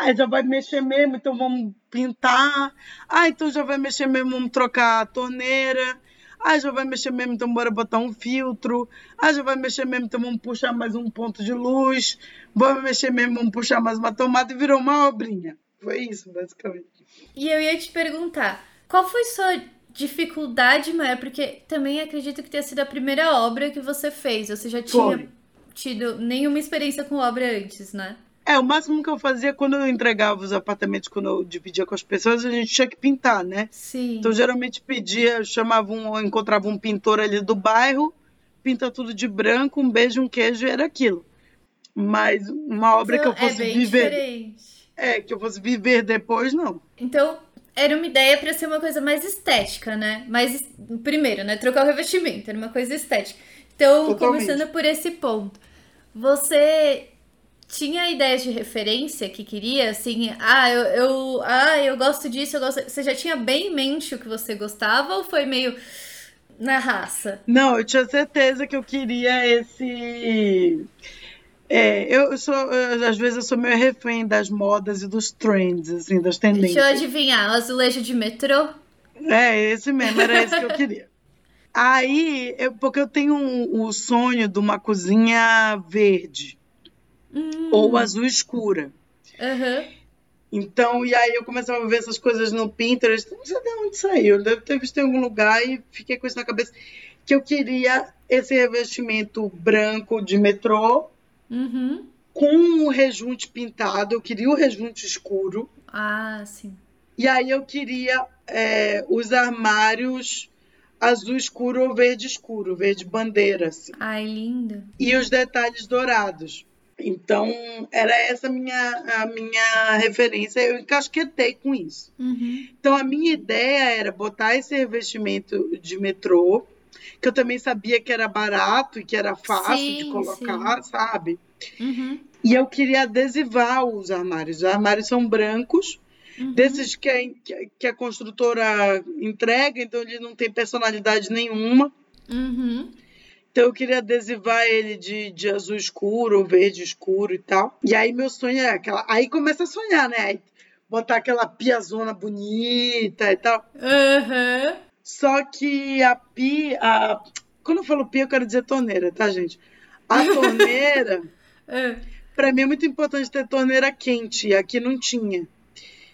S6: ah, já vai mexer mesmo, então vamos pintar. Ah, então já vai mexer mesmo, vamos trocar a torneira. Ah, já vai mexer mesmo, então bora botar um filtro. Ah, já vai mexer mesmo, então vamos puxar mais um ponto de luz. Vamos mexer mesmo, vamos puxar mais uma tomada e virou uma obrinha. Foi isso, basicamente.
S5: E eu ia te perguntar, qual foi sua dificuldade maior? Porque também acredito que tenha sido a primeira obra que você fez. Você já tinha foi. tido nenhuma experiência com obra antes, né?
S6: É, o máximo que eu fazia quando eu entregava os apartamentos, quando eu dividia com as pessoas, a gente tinha que pintar, né?
S5: Sim.
S6: Então, geralmente pedia, chamava um, encontrava um pintor ali do bairro, pinta tudo de branco, um beijo, um queijo, e era aquilo. Mas uma obra
S5: então,
S6: que eu fosse
S5: é
S6: viver.
S5: Diferente.
S6: É, que eu fosse viver depois, não.
S5: Então, era uma ideia para ser uma coisa mais estética, né? Mas, primeiro, né? Trocar o revestimento, era uma coisa estética. Então, Totalmente. começando por esse ponto. Você tinha ideias de referência que queria, assim, ah, eu, eu, ah, eu gosto disso, eu gosto. Você já tinha bem em mente o que você gostava ou foi meio na raça?
S6: Não, eu tinha certeza que eu queria esse. É, eu sou, eu, às vezes eu sou meio refém das modas e dos trends, assim, das tendências.
S5: Deixa eu adivinhar, azulejo de metrô?
S6: É, esse mesmo, era esse que eu queria. Aí, eu, porque eu tenho o um, um sonho de uma cozinha verde.
S5: Hum.
S6: Ou azul escura.
S5: Uhum.
S6: Então, e aí eu começava a ver essas coisas no Pinterest, não sei de onde saiu, deve ter visto em algum lugar e fiquei com isso na cabeça, que eu queria esse revestimento branco de metrô,
S5: uhum.
S6: com o rejunte pintado, eu queria o rejunte escuro.
S5: Ah, sim.
S6: E aí eu queria é, os armários azul escuro ou verde escuro, verde bandeira, assim.
S5: Ai, lindo.
S6: E os detalhes dourados. Então, era essa a minha, a minha referência. Eu encasquetei com isso.
S5: Uhum.
S6: Então, a minha ideia era botar esse revestimento de metrô, que eu também sabia que era barato e que era fácil
S5: sim,
S6: de colocar,
S5: sim.
S6: sabe?
S5: Uhum.
S6: E eu queria adesivar os armários. Os armários são brancos, uhum. desses que a, que a construtora entrega, então ele não tem personalidade nenhuma.
S5: Uhum.
S6: Então eu queria adesivar ele de, de azul escuro ou verde escuro e tal. E aí meu sonho é aquela. Aí começa a sonhar, né? Aí botar aquela piazona bonita e tal.
S5: Uhum.
S6: Só que a pia. A... Quando eu falo pia, eu quero dizer torneira, tá, gente? A torneira.
S5: uhum.
S6: Pra mim é muito importante ter torneira quente. E aqui não tinha.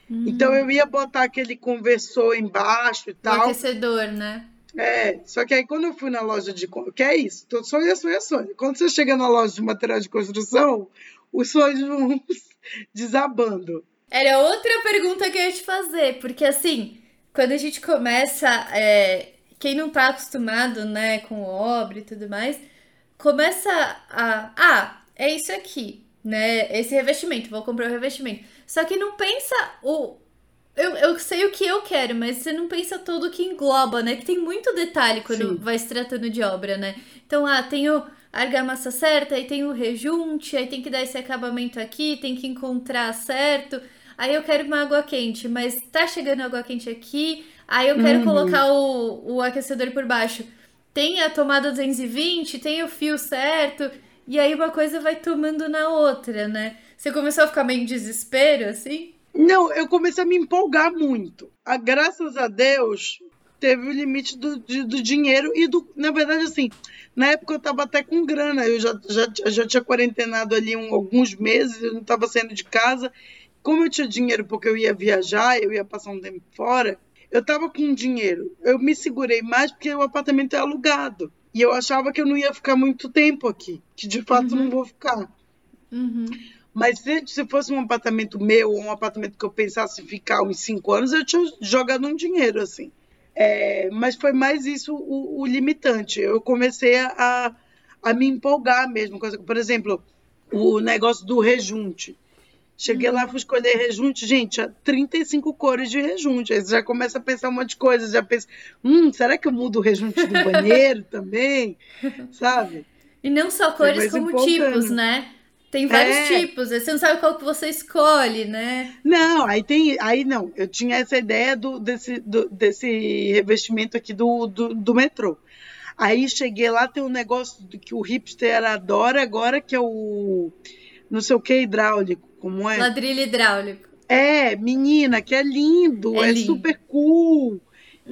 S6: Uhum. Então eu ia botar aquele conversor embaixo e tal. O
S5: aquecedor, né?
S6: É, só que aí quando eu fui na loja de. Que é isso, tô sonho, sonho, sonho. Quando você chega na loja de material de construção, os sonhos vão desabando.
S5: Era outra pergunta que eu ia te fazer, porque assim, quando a gente começa. É, quem não tá acostumado, né, com obra e tudo mais, começa a. Ah, é isso aqui, né? Esse revestimento, vou comprar o revestimento. Só que não pensa o eu, eu sei o que eu quero, mas você não pensa todo o que engloba, né? Que tem muito detalhe quando Sim. vai se tratando de obra, né? Então, ah, tem o argamassa certa, aí tem o rejunte, aí tem que dar esse acabamento aqui, tem que encontrar certo. Aí eu quero uma água quente, mas tá chegando água quente aqui, aí eu quero uhum. colocar o, o aquecedor por baixo. Tem a tomada 220, tem o fio certo. E aí uma coisa vai tomando na outra, né? Você começou a ficar meio em desespero, assim?
S6: Não, eu comecei a me empolgar muito. A, graças a Deus, teve o limite do, de, do dinheiro e do. Na verdade, assim, na época eu tava até com grana. Eu já, já, já tinha quarentenado ali um, alguns meses, eu não tava saindo de casa. Como eu tinha dinheiro porque eu ia viajar, eu ia passar um tempo fora, eu tava com dinheiro. Eu me segurei mais porque o apartamento é alugado. E eu achava que eu não ia ficar muito tempo aqui, que de fato uhum. não vou ficar.
S5: Uhum.
S6: Mas se, se fosse um apartamento meu, ou um apartamento que eu pensasse ficar uns cinco anos, eu tinha jogado um dinheiro, assim. É, mas foi mais isso o, o, limitante. Eu comecei a, a me empolgar mesmo. Por exemplo, o negócio do rejunte. Cheguei lá, fui escolher rejunte, gente, há 35 cores de rejunte. Aí você já começa a pensar um monte de coisas, já pensa, hum, será que eu mudo o rejunte do banheiro também? Sabe?
S5: E não só cores, como tipos, né? Tem vários é. tipos, você não sabe qual que você escolhe, né?
S6: Não, aí tem. Aí não, eu tinha essa ideia do, desse, do, desse revestimento aqui do, do, do metrô. Aí cheguei lá, tem um negócio que o hipster adora agora, que é o não sei o que hidráulico, como é?
S5: Ladrilho hidráulico.
S6: É, menina, que é lindo, é, é lindo. super cool. Uhum.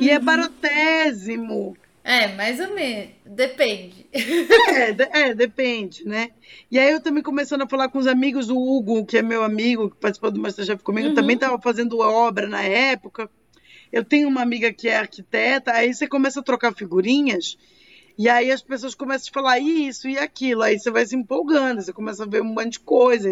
S6: E é uhum. barotésimo.
S5: É, mais ou menos. Depende.
S6: É, é, depende, né? E aí eu também começando a falar com os amigos, o Hugo, que é meu amigo, que participou do Masterchef comigo, uhum. também estava fazendo obra na época. Eu tenho uma amiga que é arquiteta, aí você começa a trocar figurinhas, e aí as pessoas começam a falar isso e aquilo, aí você vai se empolgando, você começa a ver um monte de coisa,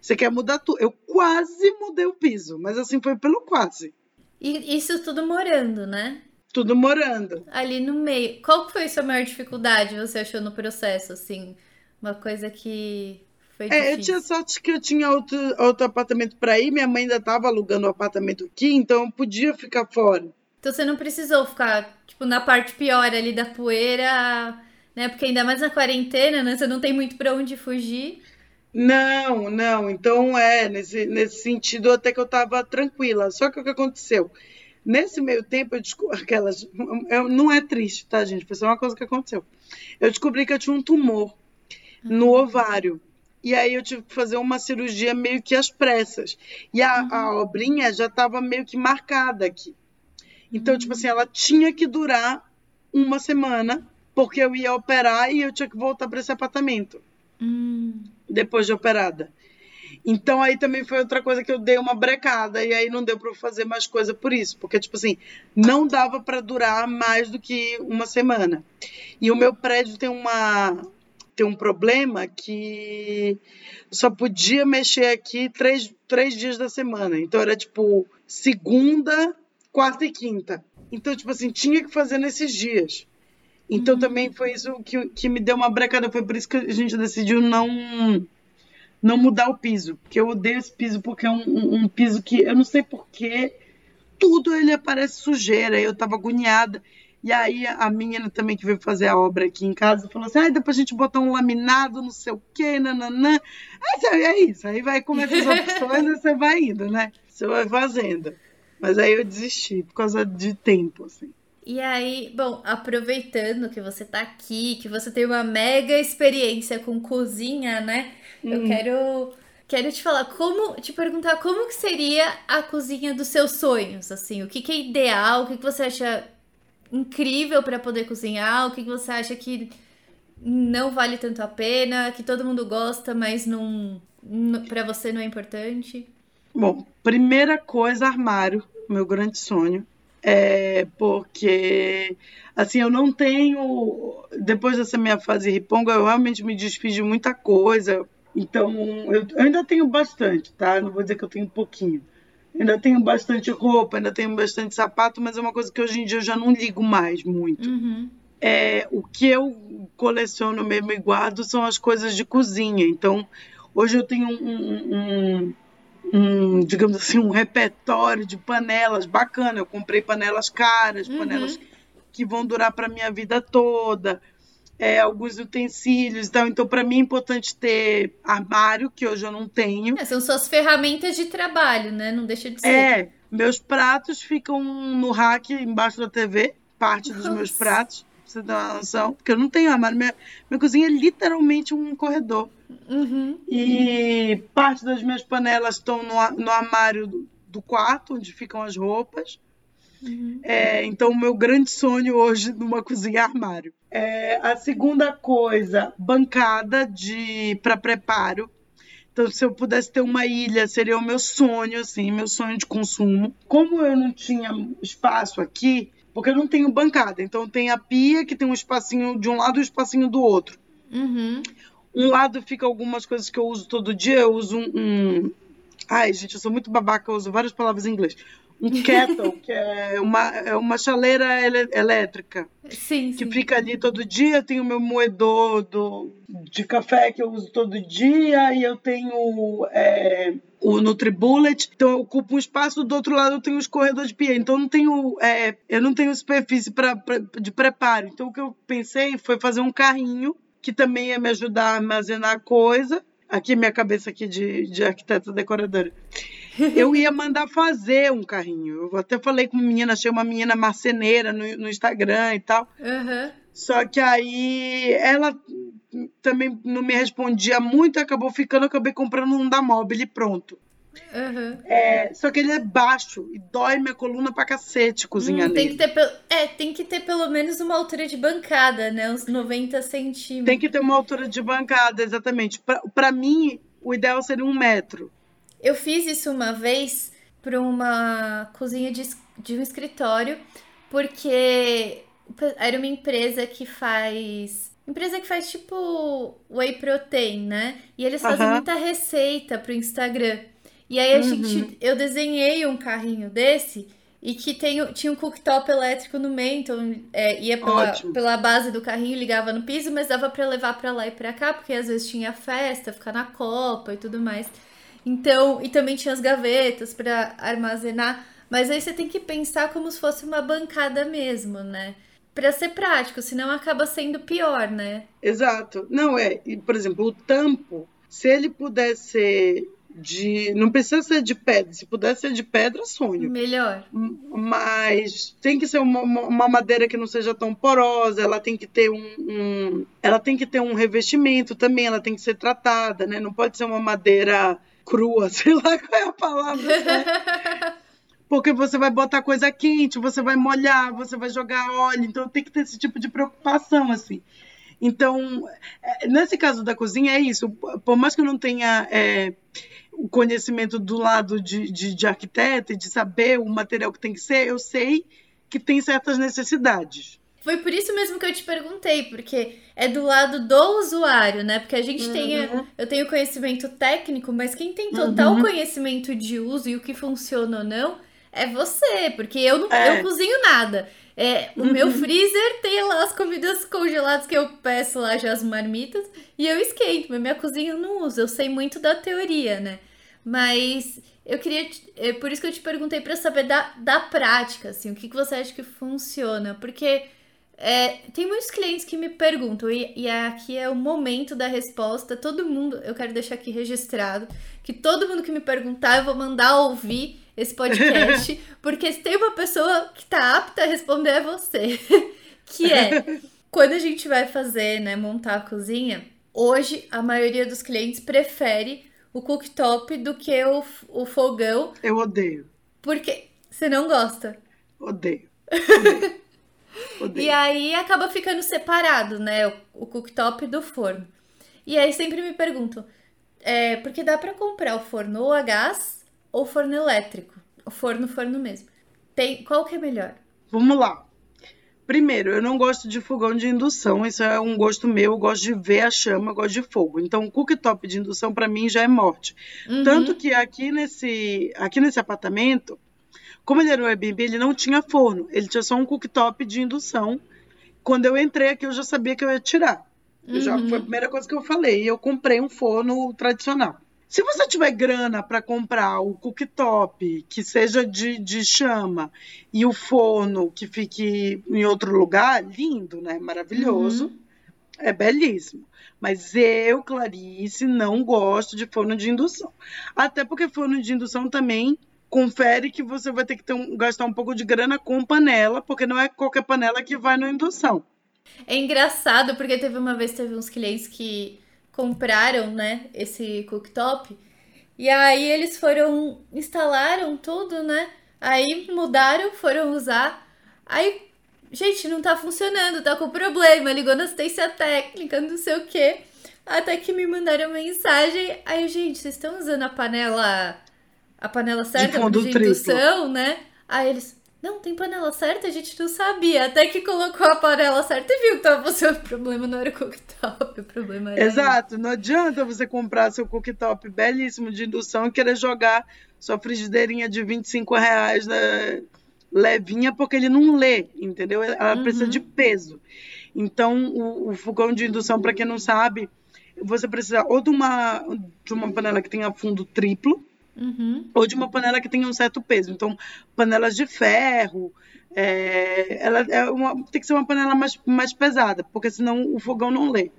S6: você quer mudar tudo. Eu quase mudei o piso, mas assim foi pelo quase.
S5: E isso tudo morando, né?
S6: Tudo morando.
S5: Ali no meio. Qual foi a sua maior dificuldade você achou no processo, assim? Uma coisa que foi difícil.
S6: É, eu tinha sorte que eu tinha outro, outro apartamento para ir, minha mãe ainda estava alugando o um apartamento aqui, então eu podia ficar fora.
S5: Então você não precisou ficar, tipo, na parte pior ali da poeira, né? Porque ainda mais na quarentena, né? Você não tem muito para onde fugir.
S6: Não, não. Então, é, nesse, nesse sentido, até que eu estava tranquila. Só que o que aconteceu? Nesse meio tempo, eu descobri. Aquelas. Eu, não é triste, tá, gente? Foi só uma coisa que aconteceu. Eu descobri que eu tinha um tumor no uhum. ovário. E aí eu tive que fazer uma cirurgia meio que às pressas. E a, uhum. a obrinha já estava meio que marcada aqui. Então, uhum. tipo assim, ela tinha que durar uma semana, porque eu ia operar e eu tinha que voltar para esse apartamento.
S5: Uhum.
S6: Depois de operada. Então aí também foi outra coisa que eu dei uma brecada e aí não deu para fazer mais coisa por isso, porque tipo assim, não dava para durar mais do que uma semana. E o meu prédio tem uma tem um problema que só podia mexer aqui três, três dias da semana. Então era tipo segunda, quarta e quinta. Então, tipo assim, tinha que fazer nesses dias. Então uhum. também foi isso que, que me deu uma brecada. Foi por isso que a gente decidiu não não mudar o piso, porque eu odeio esse piso porque é um, um, um piso que eu não sei porquê, tudo ele aparece sujeira, eu tava agoniada. E aí a menina também que veio fazer a obra aqui em casa falou assim: ah, depois a gente botar um laminado, não sei o quê, nananã. Aí é isso, aí vai começar as opções e você vai indo, né? Você vai fazendo. Mas aí eu desisti por causa de tempo, assim.
S5: E aí, bom, aproveitando que você tá aqui, que você tem uma mega experiência com cozinha, né? Hum. Eu quero quero te falar como, te perguntar como que seria a cozinha dos seus sonhos, assim, o que, que é ideal, o que, que você acha incrível para poder cozinhar, o que, que você acha que não vale tanto a pena, que todo mundo gosta, mas não, não para você não é importante.
S6: Bom, primeira coisa, armário, meu grande sonho. É porque, assim, eu não tenho. Depois dessa minha fase riponga, eu realmente me desfiz de muita coisa. Então, eu, ainda tenho bastante, tá? Não vou dizer que eu tenho pouquinho. Ainda tenho bastante roupa, ainda tenho bastante sapato, mas é uma coisa que hoje em dia eu já não ligo mais muito.
S5: Uhum.
S6: É, o que eu coleciono mesmo e guardo são as coisas de cozinha. Então, hoje eu tenho um, um um, digamos assim, um repertório de panelas bacana. Eu comprei panelas caras, uhum. panelas que vão durar para minha vida toda, é, alguns utensílios. Então, então para mim é importante ter armário, que hoje eu não tenho.
S5: É, são suas ferramentas de trabalho, né? Não deixa de ser.
S6: É, meus pratos ficam no rack embaixo da TV, parte dos Nossa. meus pratos. você ter uma noção. Porque eu não tenho armário. Minha, minha cozinha é literalmente um corredor.
S5: Uhum.
S6: E parte das minhas panelas estão no, no armário do, do quarto, onde ficam as roupas.
S5: Uhum.
S6: É, então, o meu grande sonho hoje numa cozinha armário. É, a segunda coisa, bancada de para preparo. Então, se eu pudesse ter uma ilha, seria o meu sonho, assim, meu sonho de consumo. Como eu não tinha espaço aqui, porque eu não tenho bancada, então tem a pia que tem um espacinho de um lado e um espacinho do outro.
S5: Uhum.
S6: Um lado fica algumas coisas que eu uso todo dia, eu uso um. um... Ai, gente, eu sou muito babaca, eu uso várias palavras em inglês. Um kettle, que é uma, é uma chaleira ele- elétrica
S5: Sim,
S6: que
S5: sim.
S6: fica ali todo dia. Tenho o meu moedor do, de café que eu uso todo dia. E eu tenho é, o NutriBullet. Então eu ocupo um espaço. Do outro lado eu tenho os corredores de pia. Então eu não tenho, é, eu não tenho superfície pra, pra- de preparo. Então o que eu pensei foi fazer um carrinho que também ia me ajudar a armazenar coisa. Aqui minha cabeça aqui de, de arquiteta decoradora. Eu ia mandar fazer um carrinho. Eu até falei com uma menina, achei uma menina marceneira no, no Instagram e tal.
S5: Aham.
S6: Só que aí ela também não me respondia muito, acabou ficando, acabei comprando um da Mobile e pronto.
S5: Aham.
S6: É, só que ele é baixo e dói minha coluna pra cacete cozinhar
S5: Hum, tem
S6: nele.
S5: que ter É, tem que ter pelo menos uma altura de bancada, né? Uns 90 centímetros.
S6: Tem que ter uma altura de bancada, exatamente. Pra, pra mim, o ideal seria um metro.
S5: Eu fiz isso uma vez para uma cozinha de, de um escritório, porque era uma empresa que faz. Empresa que faz tipo whey protein, né? E eles fazem muita receita pro Instagram. E aí a
S6: Uhum.
S5: gente, eu desenhei um carrinho desse e que tem, tinha um cooktop elétrico no meio, então é, ia pela, pela base do carrinho, ligava no piso, mas dava pra levar pra lá e pra cá, porque às vezes tinha festa, ficar na copa e tudo mais. Então, e também tinha as gavetas pra armazenar, mas aí você tem que pensar como se fosse uma bancada mesmo, né? Pra ser prático, senão acaba sendo pior, né?
S6: Exato. Não, é. E, por exemplo, o tampo, se ele puder ser de. Não precisa ser de pedra. Se puder ser de pedra, sonho.
S5: Melhor.
S6: mas tem que ser uma, uma- uma madeira que não seja tão porosa, ela tem que ter um, um- ela tem que ter um revestimento também, ela tem que ser tratada, né? Não pode ser uma madeira crua, sei lá qual é a palavra. né? Porque você vai botar coisa quente, você vai molhar, você vai jogar óleo, então tem que ter esse tipo de preocupação, assim. Então, é, nesse caso da cozinha, é isso. Por mais que eu não tenha é, o conhecimento do lado de, de, de arquiteto e de saber o material que tem que ser, eu sei que tem certas necessidades.
S5: Foi por isso mesmo que eu te perguntei, porque é do lado do usuário, né? Porque a gente tem.
S6: Uhum.
S5: Eu tenho conhecimento técnico, mas quem tem total
S6: Uhum.
S5: conhecimento de uso e o que funciona ou não é você, porque eu não
S6: É.
S5: eu cozinho nada. É, o meu freezer tem lá as comidas congeladas que eu peço lá já as marmitas e eu esquento, mas minha cozinha eu não uso. Eu sei muito da teoria, né? Mas eu queria. te- É por isso que eu te perguntei pra saber da, da prática, assim, o que, que você acha que funciona? Porque é, tem muitos clientes que me perguntam, e, e aqui é o momento da resposta. Todo mundo, eu quero deixar aqui registrado, que todo mundo que me perguntar, eu vou mandar ouvir esse podcast, porque se tem uma pessoa que tá apta a responder é você. que é, quando a gente vai fazer, né, montar a cozinha, hoje a maioria dos clientes prefere o cooktop do que o, o fogão,
S6: Eu odeio,
S5: porque você não gosta.
S6: odeio. Odeio.
S5: E aí acaba ficando separado, né? O, o cooktop do forno. E aí sempre me perguntam, é, porque dá pra comprar o forno ou a gás ou forno elétrico. O forno, forno mesmo. Tem, qual que é melhor?
S6: Vamos lá. Primeiro, eu não gosto de fogão de indução, isso é um gosto meu, eu gosto de ver a chama, eu gosto de fogo. Então, o cooktop de indução para mim já é morte.
S5: Uhum.
S6: Tanto que aqui nesse, aqui nesse apartamento, como ele era um Airbnb, ele não tinha forno, ele tinha só um cooktop de indução. Quando eu entrei aqui, eu já sabia que eu ia tirar. Eu já,
S5: Uhum.
S6: foi a primeira coisa que eu falei. Eu comprei um forno tradicional. Se você tiver grana para comprar o cooktop que seja de, de chama e o forno que fique em outro lugar, lindo, né? Maravilhoso. É belíssimo. Mas eu, Clarice, não gosto de forno de indução. Até porque forno de indução também confere que você vai ter que ter um- gastar um pouco de grana com panela, porque não é qualquer panela que vai na indução.
S5: É engraçado porque teve uma vez teve uns clientes que compraram, né, esse cooktop. E aí eles foram instalaram tudo, né? Aí mudaram, foram usar. Aí, gente, não tá funcionando, tá com problema. Ligou na assistência técnica, não sei o quê. Até que me mandaram mensagem. Aí, gente, vocês estão usando a panela a panela certa de, de indução, triplo. né? Aí eles, não, tem panela certa, a gente não sabia. Até que colocou a panela certa e viu que tava funcionando. O problema não era o cooktop, o problema era.
S6: Exato, não adianta você comprar seu cooktop belíssimo de indução e querer jogar sua frigideirinha de 25 reais né, levinha, porque ele não lê, entendeu? Ela uhum. precisa de peso. Então, o, o fogão de indução, para quem não sabe, você precisa ou de uma, de uma panela que tenha fundo triplo, Uhum. Ou de uma panela que tenha um certo peso. Então, panelas de ferro, é, ela é uma, tem que ser uma panela mais, mais pesada, porque senão o fogão não lê.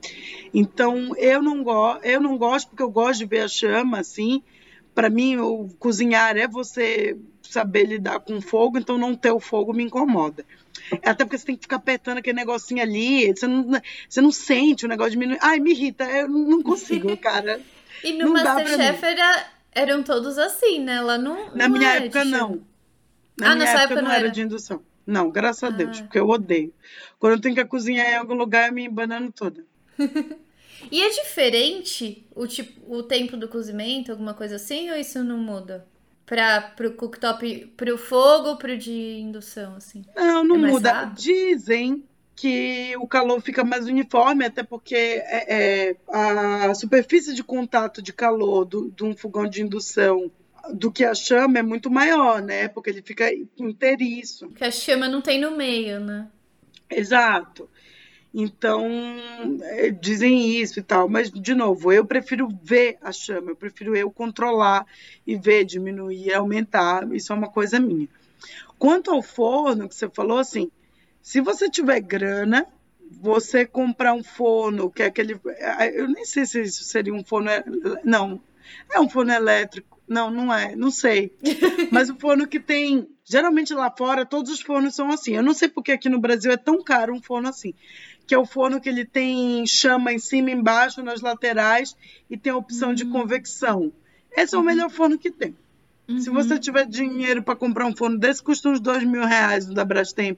S6: Então, eu não, go, eu não gosto, porque eu gosto de ver a chama assim. Para mim, o cozinhar é você saber lidar com fogo, então não ter o fogo me incomoda. Até porque você tem que ficar apertando aquele negocinho ali, você não, você não sente o negócio diminuir. Ai, me irrita, eu não consigo, cara.
S5: e no Masterchef era eram todos assim, né? Lá não.
S6: Na
S5: não
S6: minha época, não. Na ah, minha época, época não, era. era de indução. Não, graças ah. a Deus, porque eu odeio. Quando eu tenho que cozinhar em algum lugar, eu me embanando toda.
S5: e é diferente o tipo, o tempo do cozimento, alguma coisa assim, ou isso não muda? Para pro cooktop, pro fogo, pro de indução, assim?
S6: Não, não é muda. Rápido? Dizem que o calor fica mais uniforme, até porque é, é, a superfície de contato de calor do, de um fogão de indução do que a chama é muito maior, né? Porque ele fica inteiriço.
S5: Que a chama não tem no meio, né?
S6: Exato. Então, é, dizem isso e tal. Mas, de novo, eu prefiro ver a chama, eu prefiro eu controlar e ver, diminuir, aumentar. Isso é uma coisa minha. Quanto ao forno, que você falou, assim, se você tiver grana, você comprar um forno, que é aquele. Eu nem sei se isso seria um forno. Não, é um forno elétrico. Não, não é, não sei. Mas o forno que tem. Geralmente lá fora, todos os fornos são assim. Eu não sei porque aqui no Brasil é tão caro um forno assim. Que é o forno que ele tem chama em cima e embaixo, nas laterais, e tem a opção uhum. de convecção. Esse é o uhum. melhor forno que tem. Uhum. Se você tiver dinheiro para comprar um forno desse, custa uns dois mil reais no da Brastemp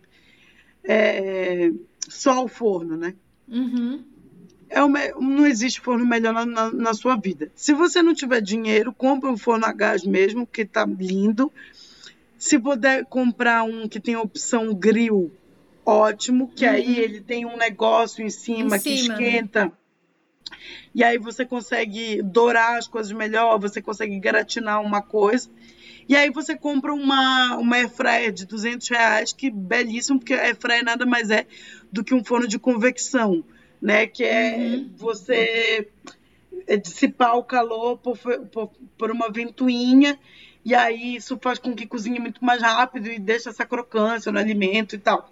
S6: é, só o forno, né? Uhum. É uma, não existe forno melhor na, na, na, sua vida. Se você não tiver dinheiro, compre um forno a gás mesmo, que tá lindo. Se puder comprar um que tem opção grill, ótimo, que uhum. aí ele tem um negócio em cima, em cima que esquenta. E aí você consegue dourar as coisas melhor, você consegue gratinar uma coisa. E aí você compra uma, uma airfryer de 200 reais, que belíssimo, porque a airfryer nada mais é do que um forno de convecção, né? Que é uhum. você dissipar o calor por, por, por uma ventoinha e aí isso faz com que cozinhe muito mais rápido e deixa essa crocância no alimento e tal.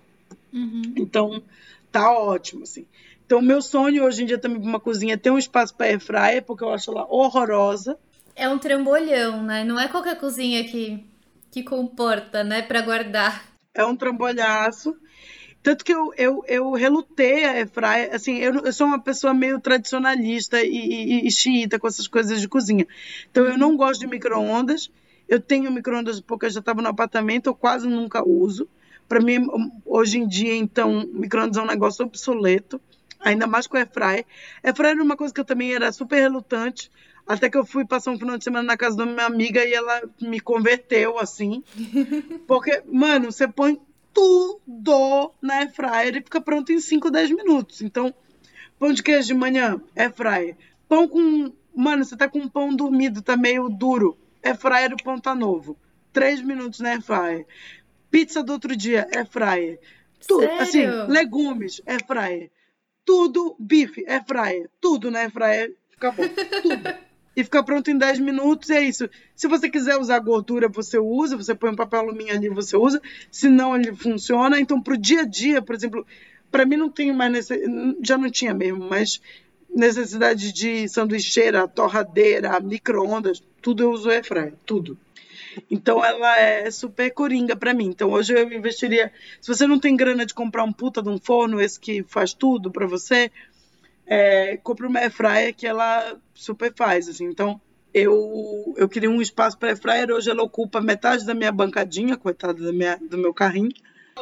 S6: Uhum. Então, tá ótimo, assim. Então, meu sonho hoje em dia também para uma cozinha é ter um espaço para airfryer, porque eu acho ela horrorosa
S5: é um trambolhão, né? Não é qualquer cozinha que, que comporta, né, para guardar.
S6: É um trambolhaço. Tanto que eu, eu, eu relutei a airfryer, assim, eu, eu sou uma pessoa meio tradicionalista e, e, e xiita com essas coisas de cozinha. Então, eu não gosto de micro-ondas. Eu tenho micro-ondas porque eu já estava no apartamento, eu quase nunca uso. Para mim, hoje em dia, então, micro-ondas é um negócio obsoleto, ainda mais com airfryer. Airfryer era uma coisa que eu também era super relutante, até que eu fui passar um final de semana na casa da minha amiga e ela me converteu, assim. Porque, mano, você põe tudo na air fryer e fica pronto em 5, 10 minutos. Então, pão de queijo de manhã, air fryer. Pão com... Mano, você tá com um pão dormido, tá meio duro. Air fryer, o pão tá novo. 3 minutos na air fryer. Pizza do outro dia, air fryer. Tudo, assim, legumes, air fryer. Tudo, bife, air fryer. Tudo na air fryer, acabou. Tudo e fica pronto em 10 minutos. É isso. Se você quiser usar gordura, você usa. Você põe um papel alumínio ali, você usa. Se não, ele funciona. Então, para o dia a dia, por exemplo, para mim não tem mais necessidade, já não tinha mesmo, mas necessidade de sanduicheira, torradeira, micro-ondas, tudo eu uso airfryer, tudo. Então ela é super coringa para mim. Então hoje eu investiria. Se você não tem grana de comprar um puta de um forno, esse que faz tudo para você, é, compre uma airfryer que ela super faz. Assim. Então eu, eu queria um espaço para airfryer. Hoje ela ocupa metade da minha bancadinha, coitada da minha, do meu carrinho.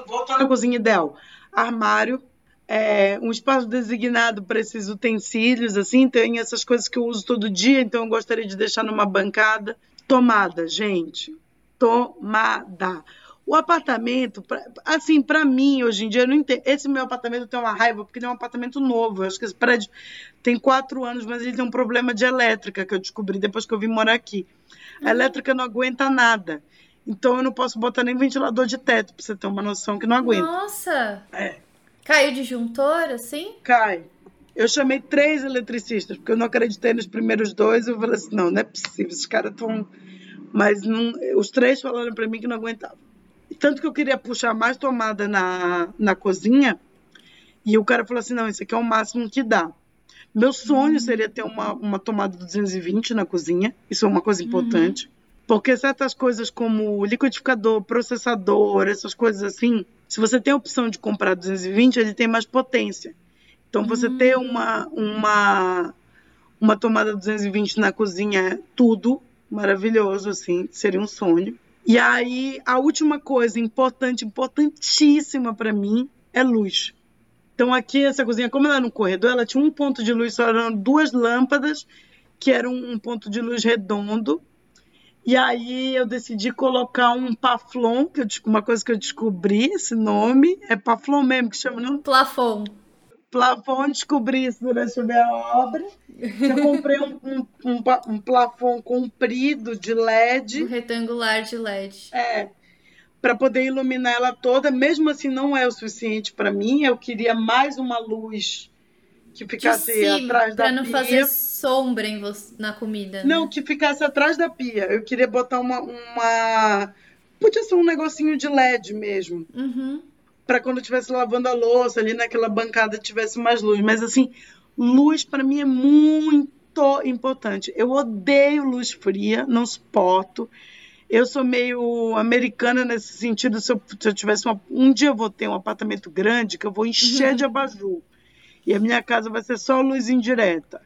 S6: Voltando à cozinha ideal: armário, é, um espaço designado para esses utensílios, assim, tem essas coisas que eu uso todo dia, então eu gostaria de deixar numa bancada. Tomada, gente, tomada. O apartamento, assim, para mim, hoje em dia, eu não entendo. Esse meu apartamento tem uma raiva, porque ele é um apartamento novo. Eu acho que esse prédio tem quatro anos, mas ele tem um problema de elétrica que eu descobri depois que eu vim morar aqui. A elétrica não aguenta nada. Então eu não posso botar nem ventilador de teto, pra você ter uma noção que não aguenta.
S5: Nossa!
S6: É.
S5: Caiu disjuntor, assim?
S6: Cai. Eu chamei três eletricistas, porque eu não acreditei nos primeiros dois. Eu falei assim: não, não é possível, esses caras estão. Mas não... os três falaram para mim que não aguentavam. Tanto que eu queria puxar mais tomada na, na cozinha. E o cara falou assim: não, isso aqui é o máximo que dá. Meu sonho uhum. seria ter uma, uma tomada 220 na cozinha. Isso é uma coisa importante. Uhum. Porque certas coisas como liquidificador, processador, essas coisas assim, se você tem a opção de comprar 220, ele tem mais potência. Então, você hum. ter uma, uma, uma tomada 220 na cozinha é tudo maravilhoso, assim, seria um sonho. E aí, a última coisa importante, importantíssima para mim, é luz. Então, aqui, essa cozinha, como ela é no corredor, ela tinha um ponto de luz, só eram duas lâmpadas, que eram um ponto de luz redondo, e aí eu decidi colocar um paflon, que eu, uma coisa que eu descobri, esse nome, é paflon mesmo que chama, não?
S5: Plafon.
S6: Plafon, descobri isso durante a minha obra. Eu comprei um, um, um, um plafon comprido de LED.
S5: Um retangular de LED.
S6: É. Para poder iluminar ela toda, mesmo assim não é o suficiente para mim. Eu queria mais uma luz que ficasse cima, atrás da pia. Para
S5: não fazer sombra você, na comida.
S6: Né? Não, que ficasse atrás da pia. Eu queria botar uma. uma... Podia ser um negocinho de LED mesmo.
S5: Uhum.
S6: Para quando eu estivesse lavando a louça, ali naquela bancada tivesse mais luz. Mas assim, luz para mim é muito importante. Eu odeio luz fria, não suporto. Eu sou meio americana nesse sentido. Se eu, se eu tivesse uma, um dia eu vou ter um apartamento grande que eu vou encher uhum. de abajur. E a minha casa vai ser só luz indireta.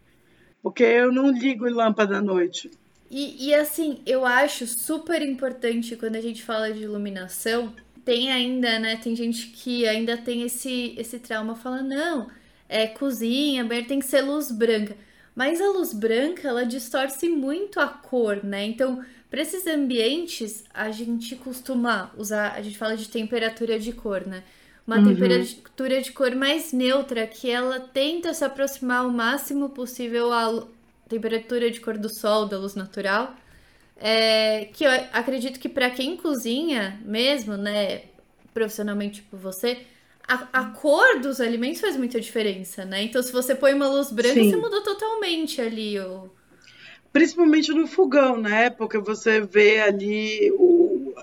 S6: Porque eu não ligo lâmpada à noite.
S5: E, e assim, eu acho super importante quando a gente fala de iluminação. Tem ainda, né? Tem gente que ainda tem esse, esse trauma, fala, não, é cozinha, banheiro tem que ser luz branca. Mas a luz branca, ela distorce muito a cor, né? Então, para esses ambientes, a gente costuma usar, a gente fala de temperatura de cor, né? uma uhum. temperatura de cor mais neutra, que ela tenta se aproximar o máximo possível à temperatura de cor do sol, da luz natural. É, que eu acredito que para quem cozinha mesmo, né, profissionalmente tipo você, a, a, cor dos alimentos faz muita diferença, né? Então, se você põe uma luz branca, Sim. você muda totalmente ali o.
S6: Principalmente no fogão, né? Porque você vê ali o,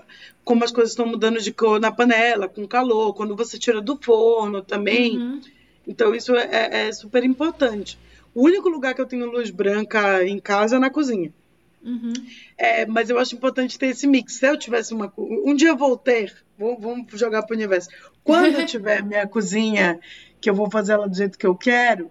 S6: como as coisas estão mudando de cor na panela, com calor, quando você tira do forno também. Uhum. Então, isso é, é, é, super importante. O único lugar que eu tenho luz branca em casa é na cozinha.
S5: Uhum.
S6: É, mas eu acho importante ter esse mix. Se eu tivesse uma. Um dia eu vou ter, vou, vamos jogar para o universo. Quando eu tiver minha cozinha, que eu vou fazer ela do jeito que eu quero,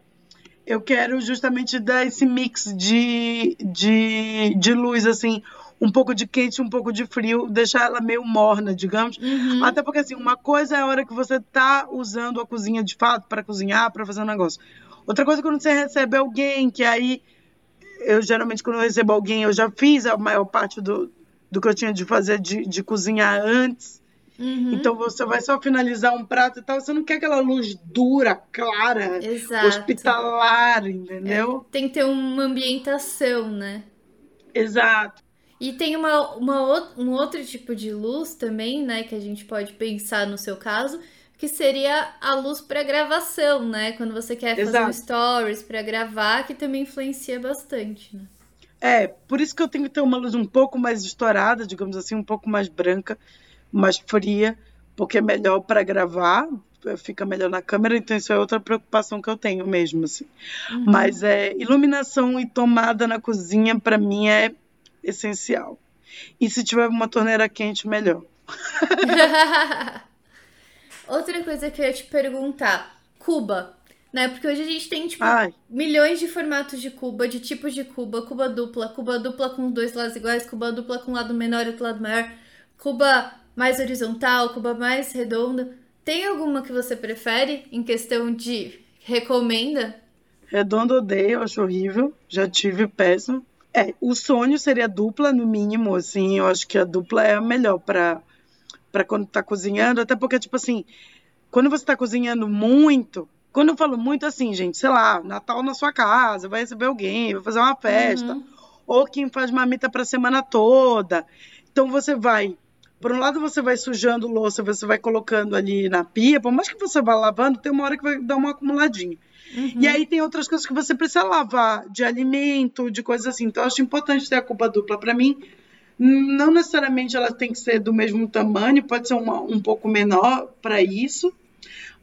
S6: eu quero justamente dar esse mix de, de, de luz, assim um pouco de quente, um pouco de frio, deixar ela meio morna, digamos.
S5: Uhum.
S6: Até porque, assim, uma coisa é a hora que você tá usando a cozinha de fato para cozinhar, para fazer um negócio. Outra coisa é quando você recebe alguém, que aí eu geralmente quando eu recebo alguém, eu já fiz a maior parte do, do que eu tinha de fazer de, de cozinhar antes.
S5: Uhum.
S6: Então você vai só finalizar um prato e tal, você não quer aquela luz dura, clara,
S5: Exato.
S6: hospitalar, entendeu?
S5: É, tem que ter uma ambientação, né?
S6: Exato.
S5: E tem uma, uma, um outro tipo de luz também, né, que a gente pode pensar no seu caso, que seria a luz para gravação, né? Quando você quer fazer um stories para gravar, que também influencia bastante, né?
S6: É, por isso que eu tenho que ter uma luz um pouco mais estourada, digamos assim, um pouco mais branca, mais fria, porque é melhor para gravar, fica melhor na câmera, então isso é outra preocupação que eu tenho mesmo, assim.
S5: Uhum.
S6: Mas é, iluminação e tomada na cozinha, para mim, é essencial. E se tiver uma torneira quente, melhor.
S5: Outra coisa que eu ia te perguntar, cuba, né? Porque hoje a gente tem, tipo,
S6: Ai.
S5: milhões de formatos de cuba, de tipos de cuba, cuba dupla, cuba dupla com dois lados iguais, cuba dupla com um lado menor e outro lado maior, cuba mais horizontal, cuba mais redonda. Tem alguma que você prefere em questão de recomenda?
S6: Redondo odeio, acho horrível. Já tive péssimo. É, o sonho seria dupla, no mínimo, assim. Eu acho que a dupla é a melhor para para quando tá cozinhando, até porque, tipo assim, quando você tá cozinhando muito, quando eu falo muito assim, gente, sei lá, Natal na sua casa, vai receber alguém, vai fazer uma festa,
S5: Uhum.
S6: ou quem faz marmita pra semana toda. Então você vai, por um lado você vai sujando louça, você vai colocando ali na pia, por mais que você vá lavando, tem uma hora que vai dar uma acumuladinha.
S5: Uhum.
S6: E aí tem outras coisas que você precisa lavar, de alimento, de coisas assim. Então eu acho importante ter a culpa dupla. Para mim, não necessariamente ela tem que ser do mesmo tamanho, pode ser uma, um pouco menor para isso,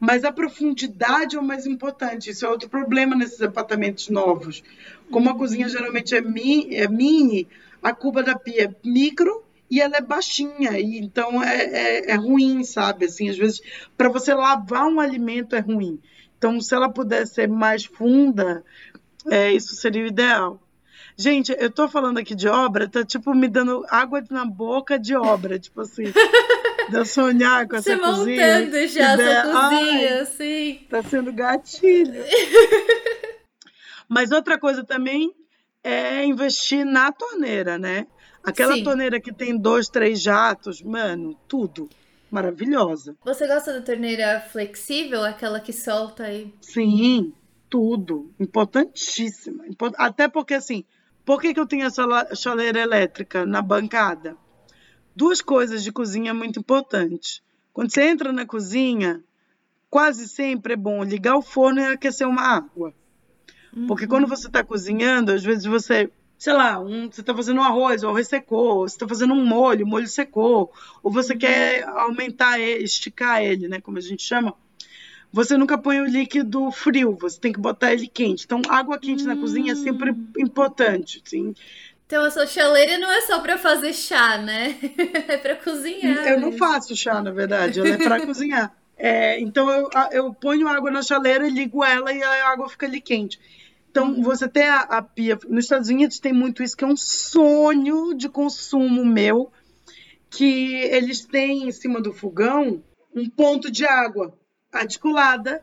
S6: mas a profundidade é o mais importante. Isso é outro problema nesses apartamentos novos. Como a cozinha geralmente é, mi, é mini, a cuba da pia é micro e ela é baixinha, e então é, é, é ruim, sabe? Assim, às vezes, para você lavar um alimento é ruim. Então, se ela puder ser mais funda, é, isso seria o ideal. Gente, eu tô falando aqui de obra, tá tipo me dando água na boca de obra, tipo assim. de eu sonhar com
S5: Você
S6: essa cozinha.
S5: montando já a sua
S6: ideia. Ai,
S5: cozinha, assim.
S6: Tá sendo gatilho. Mas outra coisa também é investir na torneira, né? Aquela
S5: Sim.
S6: torneira que tem dois, três jatos, mano, tudo. Maravilhosa.
S5: Você gosta da torneira flexível, aquela que solta aí?
S6: Sim, tudo. Importantíssima. Impor- Até porque, assim, por que, que eu tenho essa chaleira elétrica na bancada? Duas coisas de cozinha muito importantes. Quando você entra na cozinha, quase sempre é bom ligar o forno e aquecer uma água. Porque quando você está cozinhando, às vezes você, sei lá, um, você está fazendo um arroz, o arroz secou, você está fazendo um molho, o molho secou, ou você quer aumentar ele, esticar ele, né, como a gente chama. Você nunca põe o líquido frio, você tem que botar ele quente. Então, água quente na cozinha é sempre importante, sim.
S5: Então a sua chaleira não é só pra fazer chá, né? É pra cozinhar.
S6: Eu não faço chá, na verdade, ela é para cozinhar. É, então eu, eu ponho água na chaleira, ligo ela e a água fica ali quente. Então você tem a, a pia. Nos Estados Unidos tem muito isso, que é um sonho de consumo meu, que eles têm em cima do fogão um ponto de água articulada,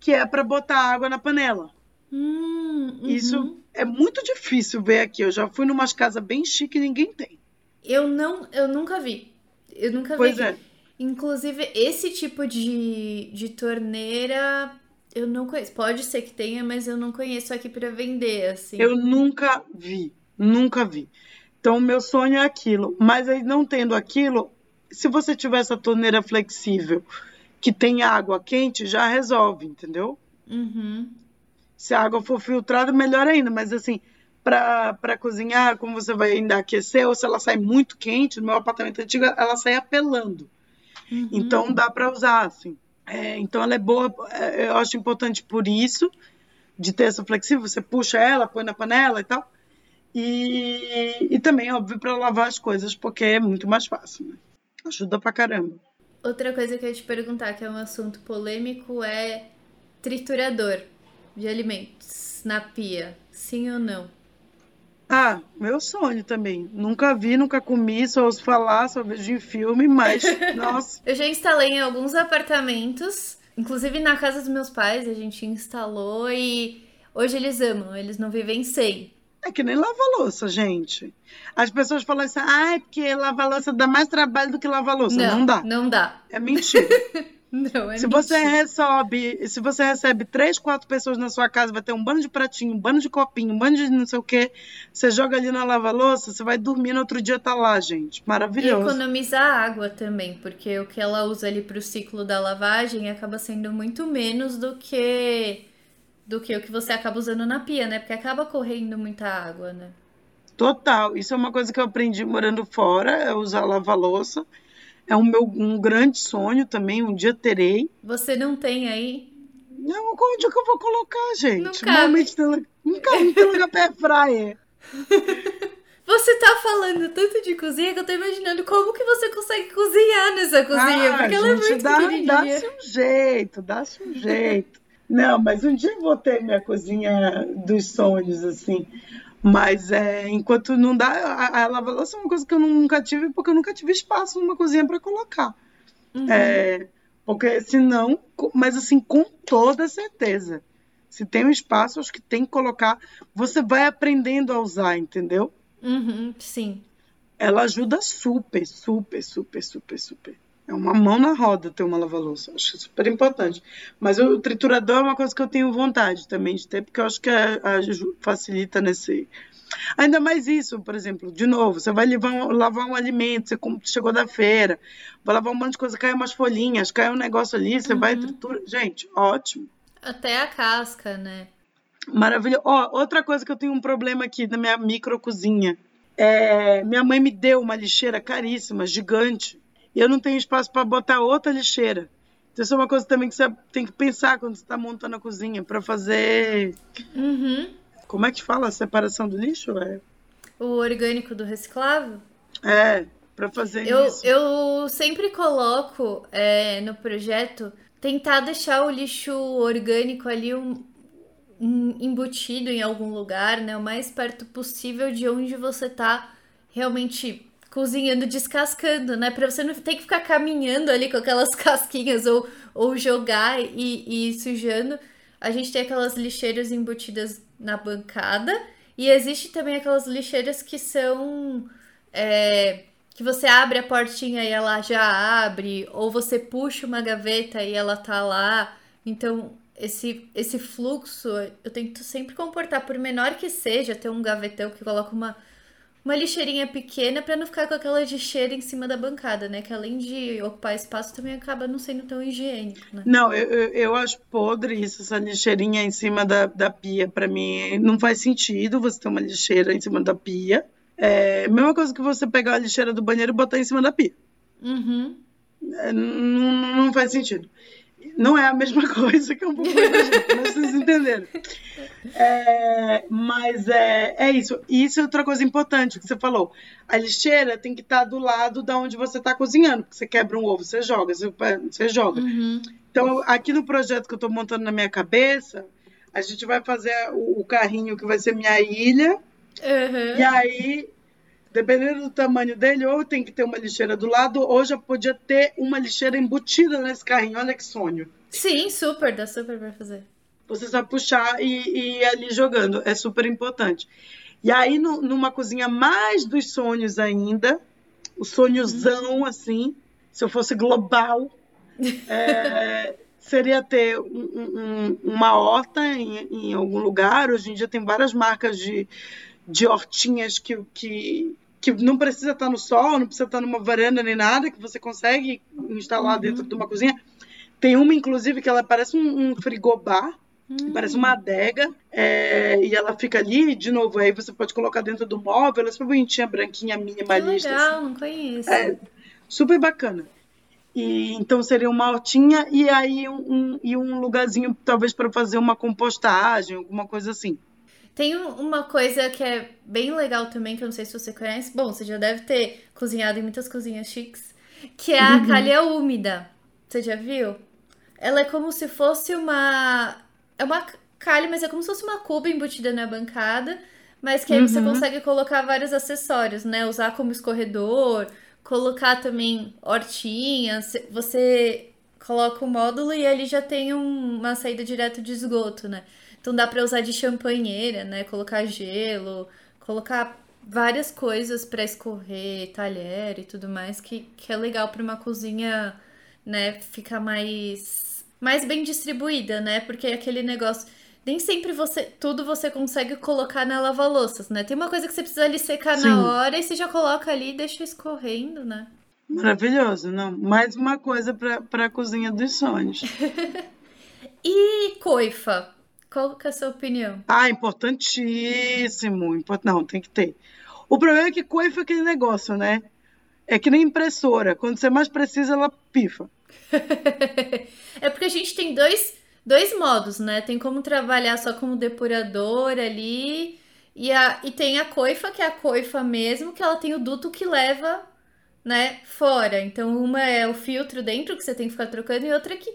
S6: que é para botar água na panela.
S5: Hum, uhum.
S6: Isso é muito difícil ver aqui. Eu já fui numa casa bem chique e ninguém tem.
S5: Eu não, eu nunca vi. Eu nunca
S6: Pois
S5: vi.
S6: é.
S5: Inclusive, esse tipo de, de torneira eu não conheço. Pode ser que tenha, mas eu não conheço aqui pra vender, assim.
S6: Eu nunca vi, nunca vi. Então, o meu sonho é aquilo. Mas aí, não tendo aquilo, se você tiver essa torneira flexível que tem água quente, já resolve, entendeu?
S5: Uhum.
S6: Se a água for filtrada, melhor ainda. Mas, assim, para cozinhar, como você vai ainda aquecer, ou se ela sai muito quente, no meu apartamento antigo, ela sai apelando.
S5: Uhum.
S6: Então, dá para usar, assim. É, então, ela é boa, é, eu acho importante por isso, de ter essa flexível. Você puxa ela, põe na panela e tal. E, e também, óbvio, para lavar as coisas, porque é muito mais fácil. Né? Ajuda pra caramba.
S5: Outra coisa que eu ia te perguntar, que é um assunto polêmico, é triturador de alimentos na pia. Sim ou não?
S6: Ah, meu sonho também. Nunca vi, nunca comi, só ouço falar, só vejo em filme, mas, nossa,
S5: Eu já instalei em alguns apartamentos, inclusive na casa dos meus pais, a gente instalou e hoje eles amam, eles não vivem sem.
S6: É que nem lavar louça, gente. As pessoas falam assim, ah, é porque lavar louça dá mais trabalho do que lavar louça. Não, dá.
S5: Não dá.
S6: É mentira.
S5: Não, é
S6: se você
S5: mentira.
S6: recebe, se você recebe três, quatro pessoas na sua casa, vai ter um bando de pratinho, um bando de copinho, um bando de não sei o quê. Você joga ali na lava-louça, você vai dormir no outro dia tá lá, gente.
S5: E
S6: Maravilhoso.
S5: economizar água também, porque o que ela usa ali pro ciclo da lavagem acaba sendo muito menos do que do que o que você acaba usando na pia, né? Porque acaba correndo muita água, né?
S6: Total. Isso é uma coisa que eu aprendi morando fora, é usar lava-louça. É um meu um grande sonho também, um dia terei.
S5: Você não tem aí?
S6: Não, onde é que eu vou colocar, gente?
S5: Não cabe.
S6: Normalmente tem, não cabe, não tem lugar pra fryer.
S5: Você tá falando tanto de cozinha que eu tô imaginando como que você consegue cozinhar nessa cozinha,
S6: Ah,
S5: porque ela é
S6: gente,
S5: muito
S6: dá,
S5: pequenininha.
S6: dá-se um jeito, dá-se um jeito. Não, mas um dia eu vou ter minha cozinha dos sonhos, assim. Mas é, enquanto não dá, a, a lava-louça é uma coisa que eu nunca tive, porque eu nunca tive espaço numa cozinha para colocar.
S5: Uhum.
S6: É, porque senão, mas assim, com toda certeza. Se tem um espaço, acho que tem que colocar. Você vai aprendendo a usar, entendeu?
S5: Uhum, sim.
S6: Ela ajuda super, super, super, super, super. É uma mão na roda ter uma lava-louça. Acho super importante. Mas o triturador é uma coisa que eu tenho vontade também de ter, porque eu acho que a- aju- facilita nesse. Ainda mais isso, por exemplo, de novo, você vai levar um- lavar um alimento, você chegou da feira, vai lavar um monte de coisa, cai umas folhinhas, cai um negócio ali, você vai e tritura. Gente, ótimo.
S5: Até a casca, né?
S6: Maravilhoso. Ó, outra coisa que eu tenho um problema aqui na minha micro cozinha. É, minha mãe me deu uma lixeira caríssima, gigante, e eu não tenho espaço para botar outra lixeira. Então, isso é uma coisa também que você tem que pensar quando você está montando a cozinha, para fazer.
S5: Uhum.
S6: Como é que fala? A separação do lixo? É,
S5: O orgânico do reciclável.
S6: é para fazer
S5: Eu,
S6: isso.
S5: eu sempre coloco é, no projeto tentar deixar o lixo orgânico ali um, um- embutido em algum lugar, né? O mais perto possível de onde você tá realmente cozinhando, descascando, né? Pra você não ter que ficar caminhando ali com aquelas casquinhas ou, ou jogar e, e sujando. A gente tem aquelas lixeiras embutidas na bancada e existe também aquelas lixeiras que são é, que você abre a portinha e ela já abre, ou você puxa uma gaveta e ela tá lá. Então, esse, esse fluxo eu tento sempre comportar, por menor que seja, ter um gavetão que coloca uma, uma lixeirinha pequena pra não ficar com aquela lixeira em cima da bancada, né? Que além de ocupar espaço, também acaba não sendo tão higiênico, né?
S6: Não, eu, eu, eu acho podre isso, essa lixeirinha em cima da, da pia. Para mim, não faz sentido você ter uma lixeira em cima da pia. É a mesma coisa que você pegar a lixeira do banheiro e botar em cima da pia.
S5: Uhum.
S6: É, não, não faz sentido. Não é a mesma coisa que é um pouco mas vocês entenderam. É, mas é, é isso. E isso é outra coisa importante que você falou. A lixeira tem que estar do lado da onde você está cozinhando. Porque você quebra um ovo, você joga, você, você joga.
S5: Uhum.
S6: Então, aqui no projeto que eu estou montando na minha cabeça, a gente vai fazer o, o carrinho que vai ser minha ilha.
S5: Uhum.
S6: E aí, dependendo do tamanho dele, ou tem que ter uma lixeira do lado, ou já podia ter uma lixeira embutida nesse carrinho. Olha que sonho.
S5: Sim, super, dá super pra fazer.
S6: Você só puxar e, e ir ali jogando. É super importante. E aí, no- numa cozinha mais dos sonhos ainda, o sonhozão, assim, se eu fosse global, é, seria ter um- um- uma horta em, em algum lugar. Hoje em dia tem várias marcas de, de hortinhas que, que, que não precisa estar no sol, não precisa estar numa varanda nem nada, que você consegue instalar dentro de uma cozinha. Tem uma, inclusive, que ela parece um, um frigobar, parece uma adega, é, e ela fica ali, de novo, aí você pode colocar dentro do móvel, ela é super bonitinha, branquinha,
S5: Que
S6: minimalista. assim.
S5: legal, não conheço.
S6: É, super bacana. E, então seria uma hortinha e aí um, um- e um lugarzinho talvez para fazer uma compostagem, alguma coisa assim.
S5: Tem um- uma coisa que é bem legal também, que eu não sei se você conhece. Bom, você já deve ter cozinhado em muitas cozinhas chiques, que é a calha úmida. Você já viu? Ela é como se fosse uma. É uma calha, mas é como se fosse uma cuba embutida na bancada, mas que aí você
S6: Uhum.
S5: consegue colocar vários acessórios, né? Usar como escorredor, colocar também hortinhas. Você coloca o módulo e ali já tem um- uma saída direto de esgoto, né? Então dá pra usar de champanheira, né? Colocar gelo, colocar várias coisas pra escorrer, talher e tudo mais, que, que é legal pra uma cozinha, né, ficar mais mais bem distribuída, né? Porque é aquele negócio nem sempre você tudo você consegue colocar na lava-louças, né? Tem uma coisa que você precisa ali secar
S6: Sim.
S5: na hora e você já coloca ali e deixa escorrendo, né?
S6: Maravilhoso, não? Mais uma coisa para a cozinha dos sonhos.
S5: E coifa? Qual que é a sua opinião?
S6: Ah, importantíssimo. Import... Não, tem que ter. O problema é que coifa é aquele negócio, né? É que nem impressora. Quando você mais precisa, ela pifa.
S5: é porque a gente tem dois, dois modos, né? Tem como trabalhar só como depurador ali E, a, e tem a coifa, que é a coifa mesmo, que ela tem o duto que leva, né, fora. Então, uma é o filtro dentro, que você tem que ficar trocando, e outra que,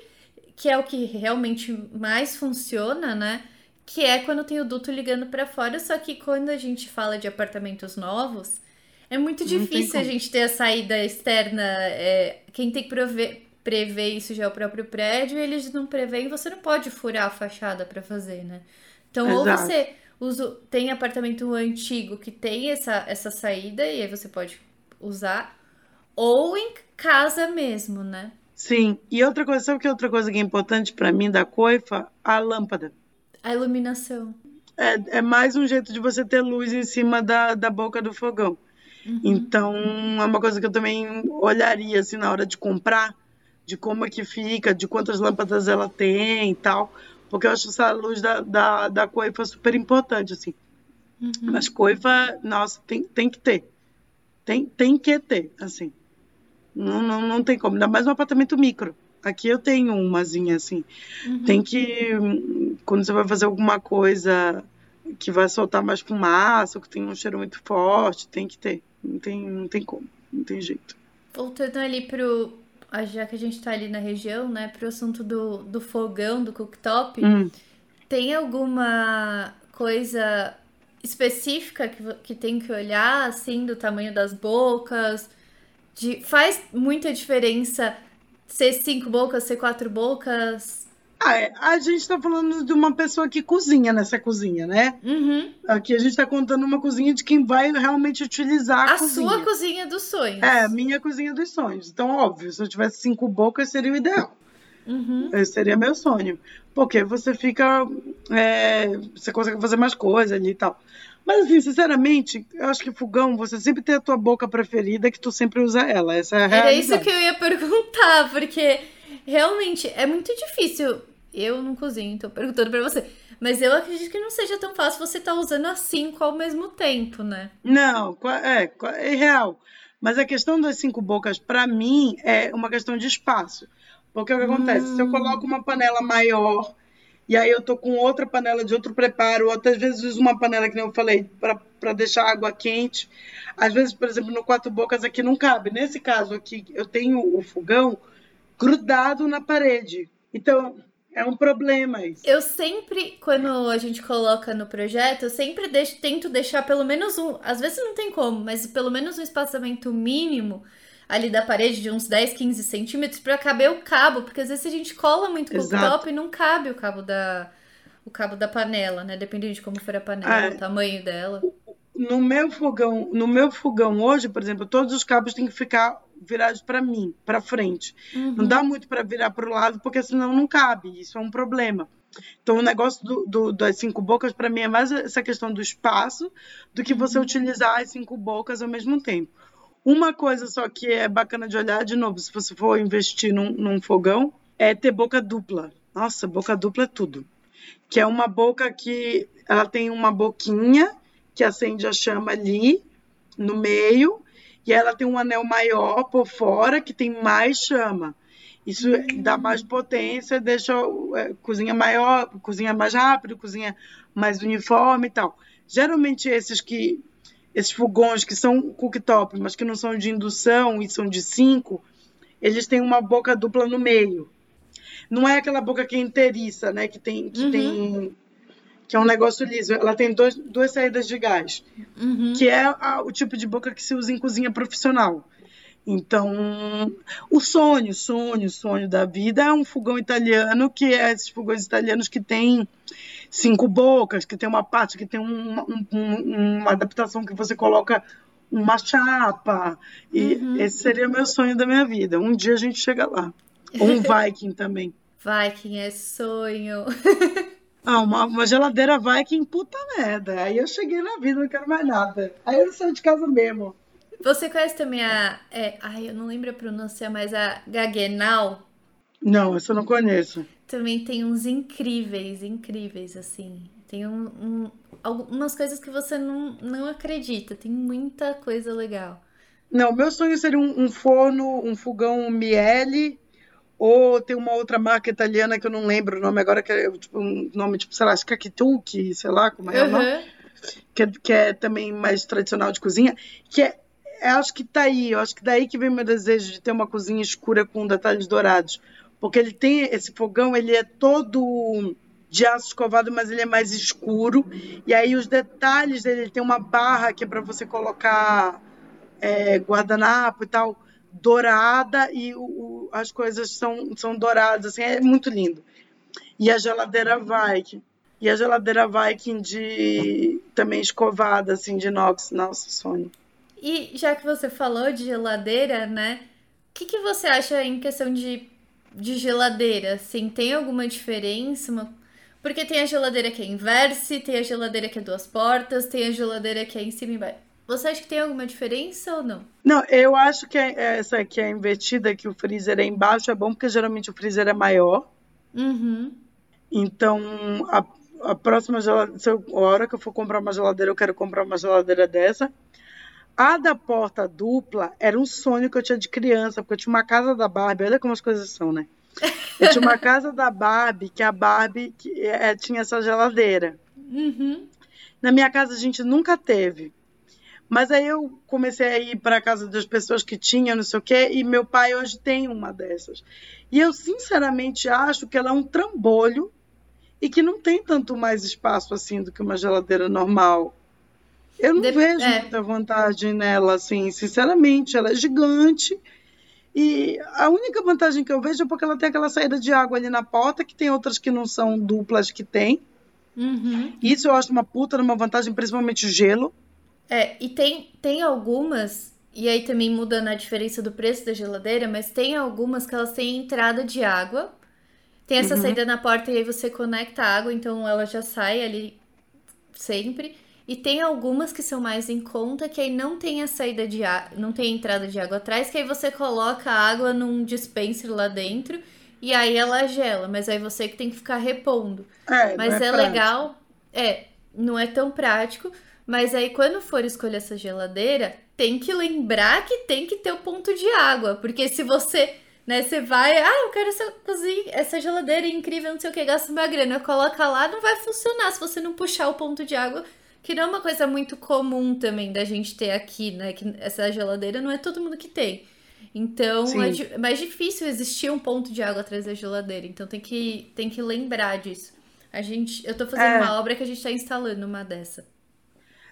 S5: que é o que realmente mais funciona, né? Que é quando tem o duto ligando para fora. Só que quando a gente fala de apartamentos novos, é muito difícil a gente ter a saída externa. É, quem tem que prover, prever isso já é o próprio prédio, e eles não preveem, você não pode furar a fachada para fazer, né? Então, Exato. ou você usa, tem apartamento antigo que tem essa, essa saída, e aí você pode usar, ou em casa mesmo, né?
S6: Sim, e outra coisa, sabe que outra coisa que é importante para mim da coifa? A lâmpada.
S5: A iluminação.
S6: É, é mais um jeito de você ter luz em cima da, da boca do fogão. Uhum. Então, é uma coisa que eu também olharia assim na hora de comprar, de como é que fica, de quantas lâmpadas ela tem e tal. Porque eu acho essa luz da, da, da coifa super importante, assim. Uhum. Mas coifa, nossa, tem, tem que ter. Tem, tem que ter, assim. Não, não, não tem como. Ainda mais um apartamento micro. Aqui eu tenho umazinha, assim. Uhum. Tem que. Quando você vai fazer alguma coisa que vai soltar mais fumaça, ou que tem um cheiro muito forte, tem que ter. Não tem, não tem como, não tem jeito.
S5: Voltando ali pro. Já que a gente tá ali na região, né, pro assunto do, do fogão, do cooktop, hum. tem alguma coisa específica que, que tem que olhar, assim, do tamanho das bocas? De, faz muita diferença ser cinco bocas, ser quatro bocas?
S6: Ah, é. A gente está falando de uma pessoa que cozinha nessa cozinha, né?
S5: Uhum.
S6: Aqui a gente está contando uma cozinha de quem vai realmente utilizar a,
S5: a
S6: cozinha.
S5: sua cozinha dos sonhos.
S6: É, minha cozinha dos sonhos. Então, óbvio, se eu tivesse cinco bocas, seria o ideal.
S5: Uhum.
S6: Esse seria meu sonho. Porque você fica. É, você consegue fazer mais coisas ali e tal. Mas, assim, sinceramente, eu acho que fogão, você sempre tem a tua boca preferida que tu sempre usa ela. Essa é a
S5: Era isso que eu ia perguntar, porque realmente é muito difícil eu não cozinho, então perguntando pra você. Mas eu acredito que não seja tão fácil você estar tá usando as cinco ao mesmo tempo, né?
S6: Não, é, é real. Mas a questão das cinco bocas, para mim, é uma questão de espaço. Porque o que acontece? Hum. Se eu coloco uma panela maior e aí eu tô com outra panela de outro preparo, ou às vezes uso uma panela, que eu falei, para deixar água quente. Às vezes, por exemplo, no quatro bocas aqui não cabe. Nesse caso aqui, eu tenho o fogão grudado na parede. Então, é um problema isso.
S5: Eu sempre, quando a gente coloca no projeto, eu sempre deixo, tento deixar pelo menos um. Às vezes não tem como, mas pelo menos um espaçamento mínimo ali da parede de uns 10, 15 centímetros para caber o cabo, porque às vezes a gente cola muito cooktop e não cabe o cabo da o cabo da panela, né? Dependendo de como for a panela, é. o tamanho dela.
S6: No meu fogão, no meu fogão hoje, por exemplo, todos os cabos têm que ficar virados para mim, para frente. Uhum. Não dá muito para virar para o lado, porque senão não cabe. Isso é um problema. Então, o negócio do, do, das cinco bocas, para mim, é mais essa questão do espaço do que você uhum. utilizar as cinco bocas ao mesmo tempo. Uma coisa só que é bacana de olhar, de novo, se você for investir num, num fogão, é ter boca dupla. Nossa, boca dupla é tudo. Que é uma boca que ela tem uma boquinha que acende a chama ali no meio e ela tem um anel maior por fora que tem mais chama. Isso dá mais potência, deixa a é, cozinha maior, cozinha mais rápido, cozinha mais uniforme e tal. Geralmente esses que esses fogões que são cooktop, mas que não são de indução e são de cinco, eles têm uma boca dupla no meio. Não é aquela boca que é inteiriça, né? Que tem, que uhum. tem que é um negócio liso. Ela tem dois, duas saídas de gás,
S5: uhum.
S6: que é a, o tipo de boca que se usa em cozinha profissional. Então, o sonho, sonho, sonho da vida é um fogão italiano, que é esses fogões italianos que tem cinco bocas, que tem uma parte que tem um, um, uma adaptação que você coloca uma chapa. E uhum. esse seria o meu sonho da minha vida. Um dia a gente chega lá. Ou um Viking também.
S5: Viking é sonho.
S6: Ah, uma, uma geladeira Viking, puta merda. Aí eu cheguei na vida, não quero mais nada. Aí eu saio de casa mesmo.
S5: Você conhece também a. É, ai, eu não lembro a pronúncia, mas a Gagenal?
S6: Não, essa eu não conheço.
S5: Também tem uns incríveis, incríveis, assim. Tem um, um, algumas coisas que você não, não acredita. Tem muita coisa legal.
S6: Não, meu sonho seria um, um forno, um fogão Miele ou tem uma outra marca italiana que eu não lembro o nome agora, que é tipo, um nome tipo, sei lá, que é sei lá como é uhum. o nome. que é, que é também mais tradicional de cozinha, que é, é, acho que tá aí, eu acho que daí que vem meu desejo de ter uma cozinha escura com detalhes dourados, porque ele tem esse fogão, ele é todo de aço escovado, mas ele é mais escuro, e aí os detalhes dele, ele tem uma barra que é para você colocar é, guardanapo e tal, dourada, e o, as coisas são, são douradas, assim, é muito lindo. E a geladeira Viking. E a geladeira Viking de também escovada, assim, de inox. Nossa, sonho.
S5: E já que você falou de geladeira, né? O que, que você acha em questão de, de geladeira? Assim, tem alguma diferença? Porque tem a geladeira que é inverse, tem a geladeira que é duas portas, tem a geladeira que é em cima e embaixo. Você acha que tem alguma diferença ou não?
S6: Não, eu acho que é, essa aqui é invertida, que o freezer é embaixo, é bom porque geralmente o freezer é maior.
S5: Uhum.
S6: Então, a, a próxima geladeira, se eu, a hora que eu for comprar uma geladeira, eu quero comprar uma geladeira dessa. A da porta dupla era um sonho que eu tinha de criança, porque eu tinha uma casa da Barbie, olha como as coisas são, né? Eu tinha uma casa da Barbie, que a Barbie que, é, tinha essa geladeira.
S5: Uhum.
S6: Na minha casa a gente nunca teve. Mas aí eu comecei a ir para casa das pessoas que tinham, não sei o quê, e meu pai hoje tem uma dessas. E eu sinceramente acho que ela é um trambolho e que não tem tanto mais espaço assim do que uma geladeira normal. Eu não vejo é. muita vantagem nela, assim, sinceramente. Ela é gigante. E a única vantagem que eu vejo é porque ela tem aquela saída de água ali na porta, que tem outras que não são duplas que tem.
S5: Uhum.
S6: Isso eu acho uma puta uma vantagem, principalmente o gelo.
S5: É, e tem, tem algumas, e aí também muda na diferença do preço da geladeira, mas tem algumas que elas têm entrada de água tem essa uhum. saída na porta e aí você conecta a água, então ela já sai ali sempre. E tem algumas que são mais em conta, que aí não tem a saída de água, não tem entrada de água atrás, que aí você coloca a água num dispenser lá dentro e aí ela gela, mas aí você que tem que ficar repondo.
S6: É,
S5: mas
S6: é,
S5: é legal, é, não é tão prático, mas aí quando for escolher essa geladeira, tem que lembrar que tem que ter o ponto de água, porque se você né? Você vai, ah, eu quero essa cozinha, essa geladeira incrível, não sei o que, gasta uma grana, coloca lá, não vai funcionar se você não puxar o ponto de água, que não é uma coisa muito comum também da gente ter aqui, né? Que essa geladeira não é todo mundo que tem. Então é, é mais difícil existir um ponto de água atrás da geladeira. Então tem que, tem que lembrar disso. A gente, eu tô fazendo é. uma obra que a gente tá instalando uma dessa.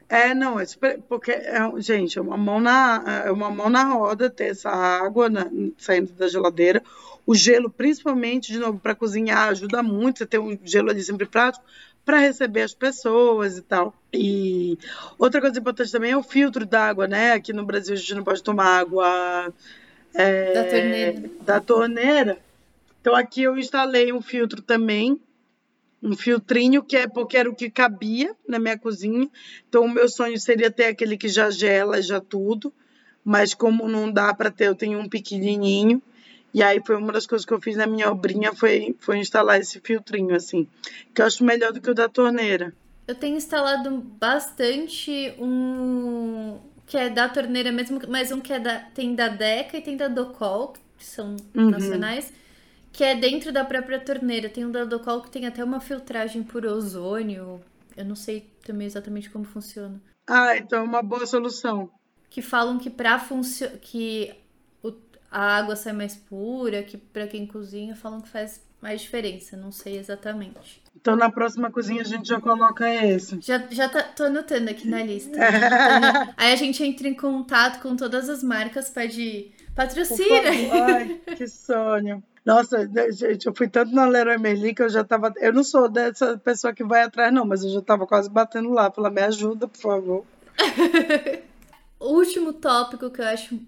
S6: É, não, é super, porque, é, gente, é uma mão na, é uma mão na roda ter essa água na, saindo da geladeira. O gelo, principalmente, de novo, para cozinhar, ajuda muito. Você ter um gelo ali sempre prático para receber as pessoas e tal. E outra coisa importante também é o filtro d'água, né? Aqui no Brasil a gente não pode tomar água
S5: é, da torneira.
S6: Da torneira. Então aqui eu instalei um filtro também um filtrinho que é porque era o que cabia na minha cozinha. Então o meu sonho seria ter aquele que já gela já tudo, mas como não dá para ter, eu tenho um pequenininho. E aí foi uma das coisas que eu fiz na minha obrinha foi foi instalar esse filtrinho assim, que eu acho melhor do que o da torneira.
S5: Eu tenho instalado bastante um que é da torneira mesmo, mas um que é da tem da Deca e tem da Docol, que são uhum. nacionais que é dentro da própria torneira. Tem um da Docol que tem até uma filtragem por ozônio. Eu não sei também exatamente como funciona.
S6: Ah, então é uma boa solução.
S5: Que falam que para funcionar que. A água sai mais pura, que para quem cozinha falam que faz mais diferença, não sei exatamente.
S6: Então na próxima cozinha a gente já coloca esse.
S5: Já, já tá, tô anotando aqui na lista. Aí a gente entra em contato com todas as marcas, pede patrocina.
S6: Ai, que sonho. Nossa, né, gente, eu fui tanto na Leroy Merlin que eu já tava. Eu não sou dessa pessoa que vai atrás, não, mas eu já tava quase batendo lá. Falei, me ajuda, por favor.
S5: o último tópico que eu acho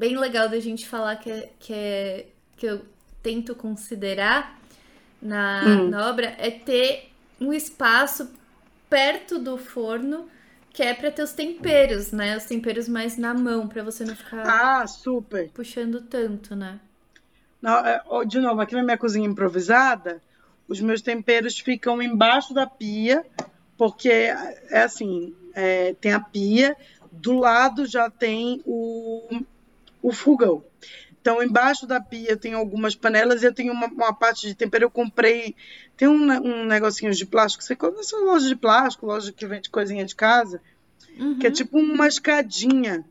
S5: bem legal da gente falar, que é, que, é, que eu tento considerar na, hum. na obra, é ter um espaço perto do forno que é para ter os temperos, né? Os temperos mais na mão, para você não ficar
S6: ah, super.
S5: puxando tanto, né?
S6: É, de novo, aqui na minha cozinha improvisada, os meus temperos ficam embaixo da pia, porque é assim, é, tem a pia, do lado já tem o, o fogão. Então, embaixo da pia tem algumas panelas e eu tenho uma, uma parte de tempero. Eu comprei. Tem um, um negocinho de plástico. Você conhece loja de plástico, loja que vende coisinha de casa, uhum. que é tipo uma escadinha.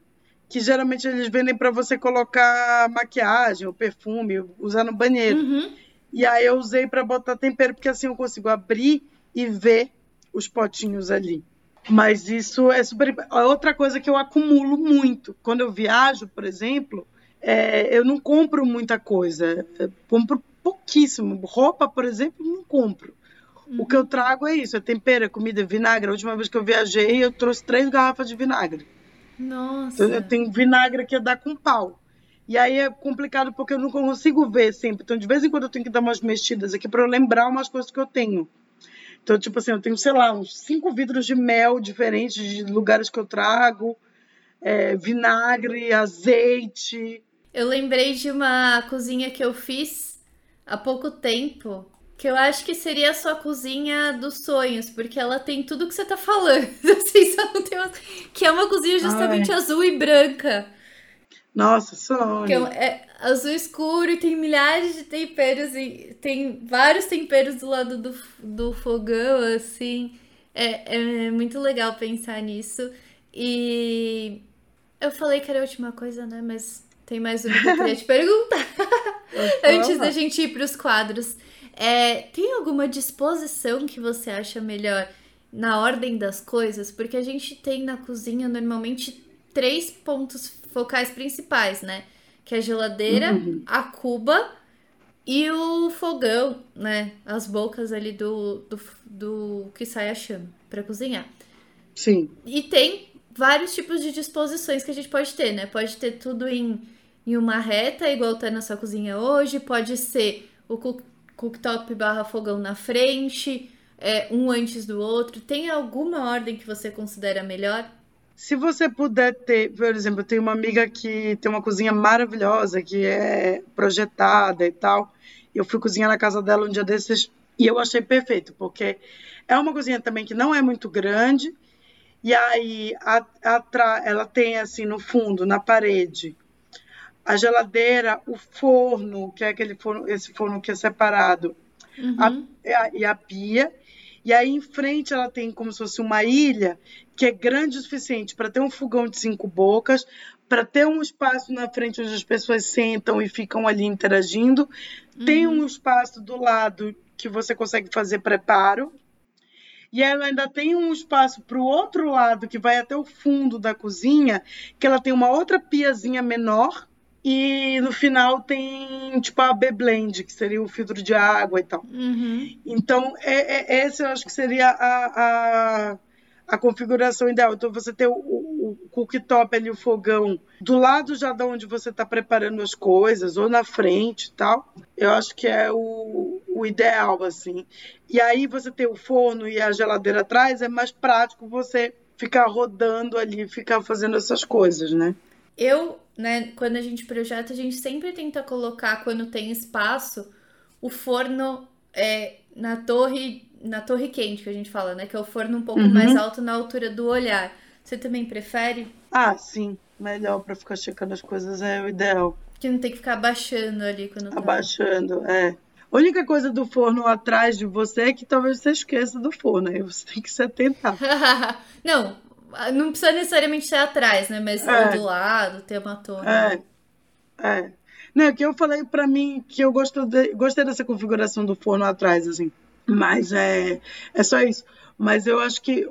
S6: Que geralmente eles vendem para você colocar maquiagem ou perfume, usar no banheiro. Uhum. E aí eu usei para botar tempero, porque assim eu consigo abrir e ver os potinhos ali. Mas isso é super. Outra coisa que eu acumulo muito. Quando eu viajo, por exemplo, é, eu não compro muita coisa. Eu compro pouquíssimo. Roupa, por exemplo, não compro. Uhum. O que eu trago é isso: é tempero, é comida, é vinagre. A última vez que eu viajei, eu trouxe três garrafas de vinagre.
S5: Nossa.
S6: Então, eu tenho vinagre que dá com pau. E aí é complicado porque eu não consigo ver sempre. Então, de vez em quando, eu tenho que dar umas mexidas aqui para eu lembrar umas coisas que eu tenho. Então, tipo assim, eu tenho, sei lá, uns cinco vidros de mel diferentes de lugares que eu trago, é, vinagre, azeite.
S5: Eu lembrei de uma cozinha que eu fiz há pouco tempo, que eu acho que seria a sua cozinha dos sonhos, porque ela tem tudo que você tá falando. Assim, só não tem uma... Que é uma cozinha justamente Ai. azul e branca.
S6: Nossa, sonho.
S5: É, é azul escuro e tem milhares de temperos e tem vários temperos do lado do, do fogão, assim. É, é muito legal pensar nisso. E eu falei que era a última coisa, né? Mas tem mais uma que eu queria te perguntar. Antes da gente ir para os quadros. É, tem alguma disposição que você acha melhor na ordem das coisas? Porque a gente tem na cozinha normalmente três pontos focais principais, né? Que é a geladeira, uhum. a cuba e o fogão, né? As bocas ali do, do, do que sai a chama para cozinhar.
S6: Sim.
S5: E tem vários tipos de disposições que a gente pode ter, né? Pode ter tudo em, em uma reta, igual tá na sua cozinha hoje. Pode ser o cook, cooktop barra fogão na frente, é, um antes do outro. Tem alguma ordem que você considera melhor?
S6: Se você puder ter, por exemplo, eu tenho uma amiga que tem uma cozinha maravilhosa, que é projetada e tal. Eu fui cozinhar na casa dela um dia desses e eu achei perfeito, porque é uma cozinha também que não é muito grande. E aí a, a, ela tem assim no fundo, na parede, a geladeira, o forno, que é aquele forno, esse forno que é separado, uhum. a, e a pia. E aí em frente ela tem como se fosse uma ilha que é grande o suficiente para ter um fogão de cinco bocas, para ter um espaço na frente onde as pessoas sentam e ficam ali interagindo. Uhum. Tem um espaço do lado que você consegue fazer preparo. E ela ainda tem um espaço para o outro lado, que vai até o fundo da cozinha, que ela tem uma outra piazinha menor. E no final tem tipo a B-Blend, que seria o filtro de água e tal.
S5: Uhum.
S6: Então, é, é, esse eu acho que seria a, a a configuração ideal. Então, você ter o, o, o cooktop ali, o fogão, do lado já de onde você está preparando as coisas, ou na frente e tal, eu acho que é o, o ideal, assim. E aí, você ter o forno e a geladeira atrás, é mais prático você ficar rodando ali, ficar fazendo essas coisas, né?
S5: Eu, né, quando a gente projeta, a gente sempre tenta colocar, quando tem espaço, o forno é, na torre na torre quente que a gente fala, né? Que é o forno um pouco uhum. mais alto na altura do olhar. Você também prefere?
S6: Ah, sim. Melhor para ficar checando as coisas é o ideal.
S5: Que não tem que ficar abaixando ali quando
S6: tá. Abaixando, é. A única coisa do forno atrás de você é que talvez você esqueça do forno. Aí você tem que se atentar.
S5: não, não precisa necessariamente ser atrás, né? Mas é. do lado, ter uma torre.
S6: É. É. Não, que eu falei para mim que eu gosto de, gostei dessa configuração do forno atrás, assim. Mas é, é só isso. Mas eu acho que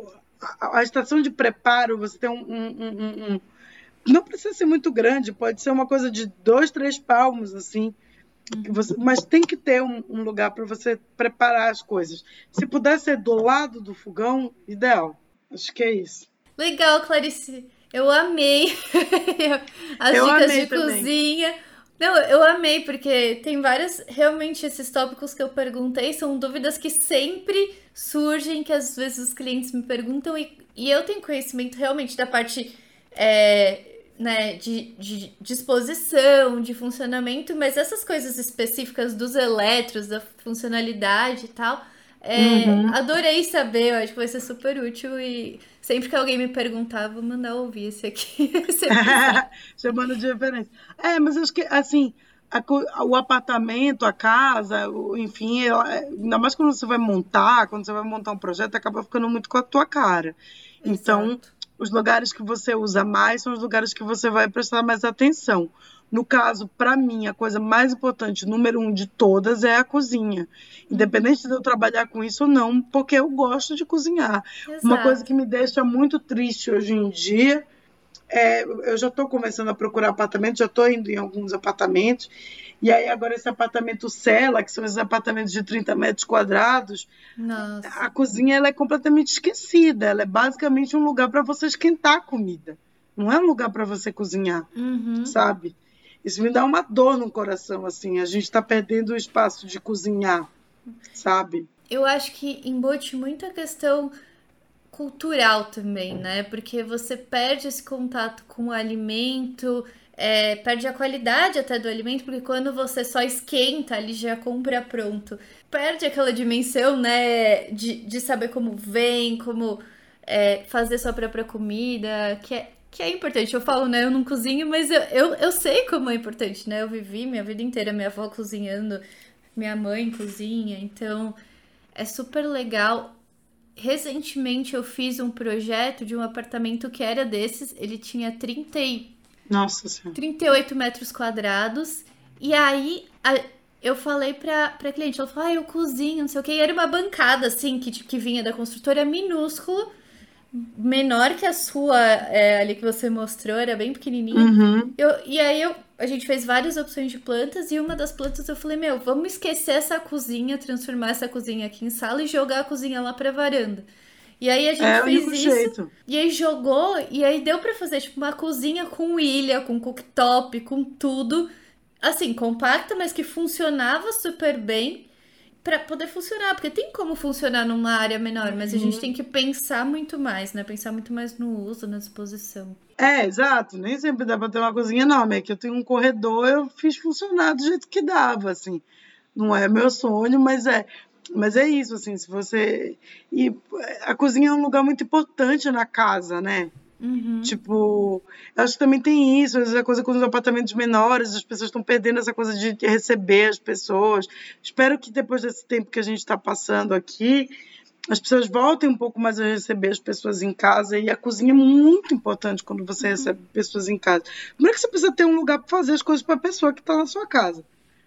S6: a, a estação de preparo, você tem um, um, um, um, Não precisa ser muito grande, pode ser uma coisa de dois, três palmos, assim. Você, mas tem que ter um, um lugar para você preparar as coisas. Se puder ser do lado do fogão, ideal. Acho que é isso.
S5: Legal, Clarice. Eu amei as eu dicas amei de também. cozinha. Não, eu amei, porque tem várias. Realmente, esses tópicos que eu perguntei são dúvidas que sempre surgem, que às vezes os clientes me perguntam, e, e eu tenho conhecimento realmente da parte é, né, de, de disposição, de funcionamento, mas essas coisas específicas dos elétrons, da funcionalidade e tal, É, uhum. Adorei saber, eu acho que vai ser super útil e sempre que alguém me perguntar, vou mandar ouvir esse aqui. Esse
S6: Chamando de referência. É, mas acho que, assim, a, o apartamento, a casa, enfim, ela, ainda mais quando você vai montar, quando você vai montar um projeto, acaba ficando muito com a tua cara. Então, Exato. os lugares que você usa mais são os lugares que você vai prestar mais atenção. No caso, para mim, a coisa mais importante, número um de todas, é a cozinha. Independente de eu trabalhar com isso ou não, porque eu gosto de cozinhar. Exato. Uma coisa que me deixa muito triste hoje em dia é, eu já estou começando a procurar apartamento, já estou indo em alguns apartamentos, e aí agora esse apartamento cela, que são esses apartamentos de 30 metros quadrados,
S5: Nossa.
S6: a cozinha ela é completamente esquecida, ela é basicamente um lugar para você esquentar a comida, não é um lugar para você cozinhar,
S5: uhum.
S6: sabe? Isso me dá uma dor no coração, assim, a gente está perdendo o espaço de cozinhar, sabe?
S5: Eu acho que embute muita questão cultural também, né? Porque você perde esse contato com o alimento, é, perde a qualidade até do alimento, porque quando você só esquenta, ele já compra pronto. Perde aquela dimensão, né? De, de saber como vem, como é, fazer sua própria comida, que é, que é importante. Eu falo, né? Eu não cozinho, mas eu, eu, eu sei como é importante, né? Eu vivi minha vida inteira, minha avó cozinhando, minha mãe cozinha, então é super legal recentemente eu fiz um projeto de um apartamento que era desses. Ele tinha 30 e...
S6: Nossa senhora.
S5: 38 metros quadrados. E aí a, eu falei pra, pra cliente, ela falou, ah, eu cozinho, não sei o que. E era uma bancada, assim, que, que vinha da construtora, minúsculo, menor que a sua é, ali que você mostrou, era bem pequenininho.
S6: Uhum.
S5: Eu, e aí eu, a gente fez várias opções de plantas e uma das plantas eu falei, meu, vamos esquecer essa cozinha, transformar essa cozinha aqui em sala e jogar a cozinha lá pra varanda. E aí a gente
S6: é
S5: fez isso.
S6: Jeito.
S5: E aí jogou, e aí deu para fazer tipo uma cozinha com ilha, com cooktop, com tudo. Assim, compacta, mas que funcionava super bem para poder funcionar, porque tem como funcionar numa área menor, mas a gente uhum. tem que pensar muito mais, né? Pensar muito mais no uso, na disposição.
S6: É, exato. Nem sempre dá para ter uma cozinha enorme. É que eu tenho um corredor, eu fiz funcionar do jeito que dava, assim. Não é meu sonho, mas é. Mas é isso, assim, se você. E a cozinha é um lugar muito importante na casa, né?
S5: Uhum.
S6: Tipo, eu acho que também tem isso, a coisa com os apartamentos menores, as pessoas estão perdendo essa coisa de receber as pessoas. Espero que depois desse tempo que a gente está passando aqui, as pessoas voltem um pouco mais a receber as pessoas em casa e a cozinha é muito importante quando você uhum. recebe pessoas em casa. Primeiro que você precisa ter um lugar para fazer as coisas para a pessoa que está na sua casa,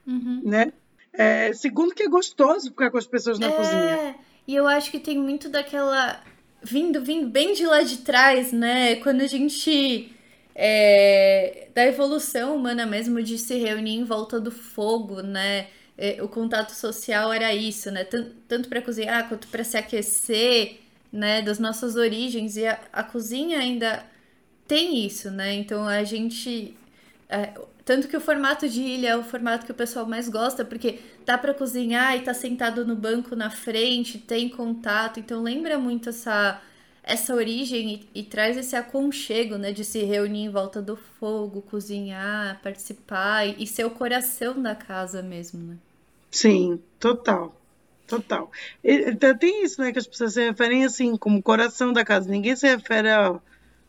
S5: uhum.
S6: né? É, segundo que é gostoso ficar com as pessoas na
S5: é,
S6: cozinha.
S5: E eu acho que tem muito daquela vindo, vindo bem de lá de trás, né? Quando a gente. É, da evolução humana mesmo de se reunir em volta do fogo, né? É, o contato social era isso, né? Tanto, tanto para cozinhar quanto para se aquecer, né? Das nossas origens. E a, a cozinha ainda tem isso, né? Então a gente. É, tanto que o formato de ilha é o formato que o pessoal mais gosta, porque dá para cozinhar e tá sentado no banco na frente, tem contato. Então lembra muito essa essa origem e, e, traz esse aconchego, né, de se reunir em volta do fogo, cozinhar, participar e, e ser o coração da casa mesmo, né?
S6: Sim, total. Total. E, tem isso, né, que as pessoas se referem assim, como coração da casa. Ninguém se refere a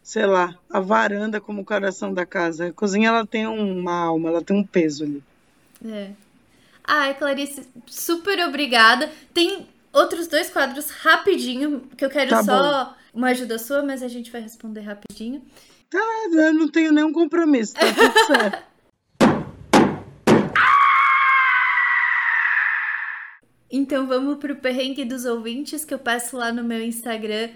S6: sei lá, a varanda como o coração da casa. A cozinha ela tem uma alma, ela tem um peso ali.
S5: É. Ai, Clarice, super obrigada. Tem outros dois quadros rapidinho, que eu quero tá só bom. uma ajuda sua, mas a gente vai responder rapidinho.
S6: Tá, eu não tenho nenhum compromisso, tá tudo certo.
S5: Então vamos pro perrengue dos ouvintes que eu peço lá no meu Instagram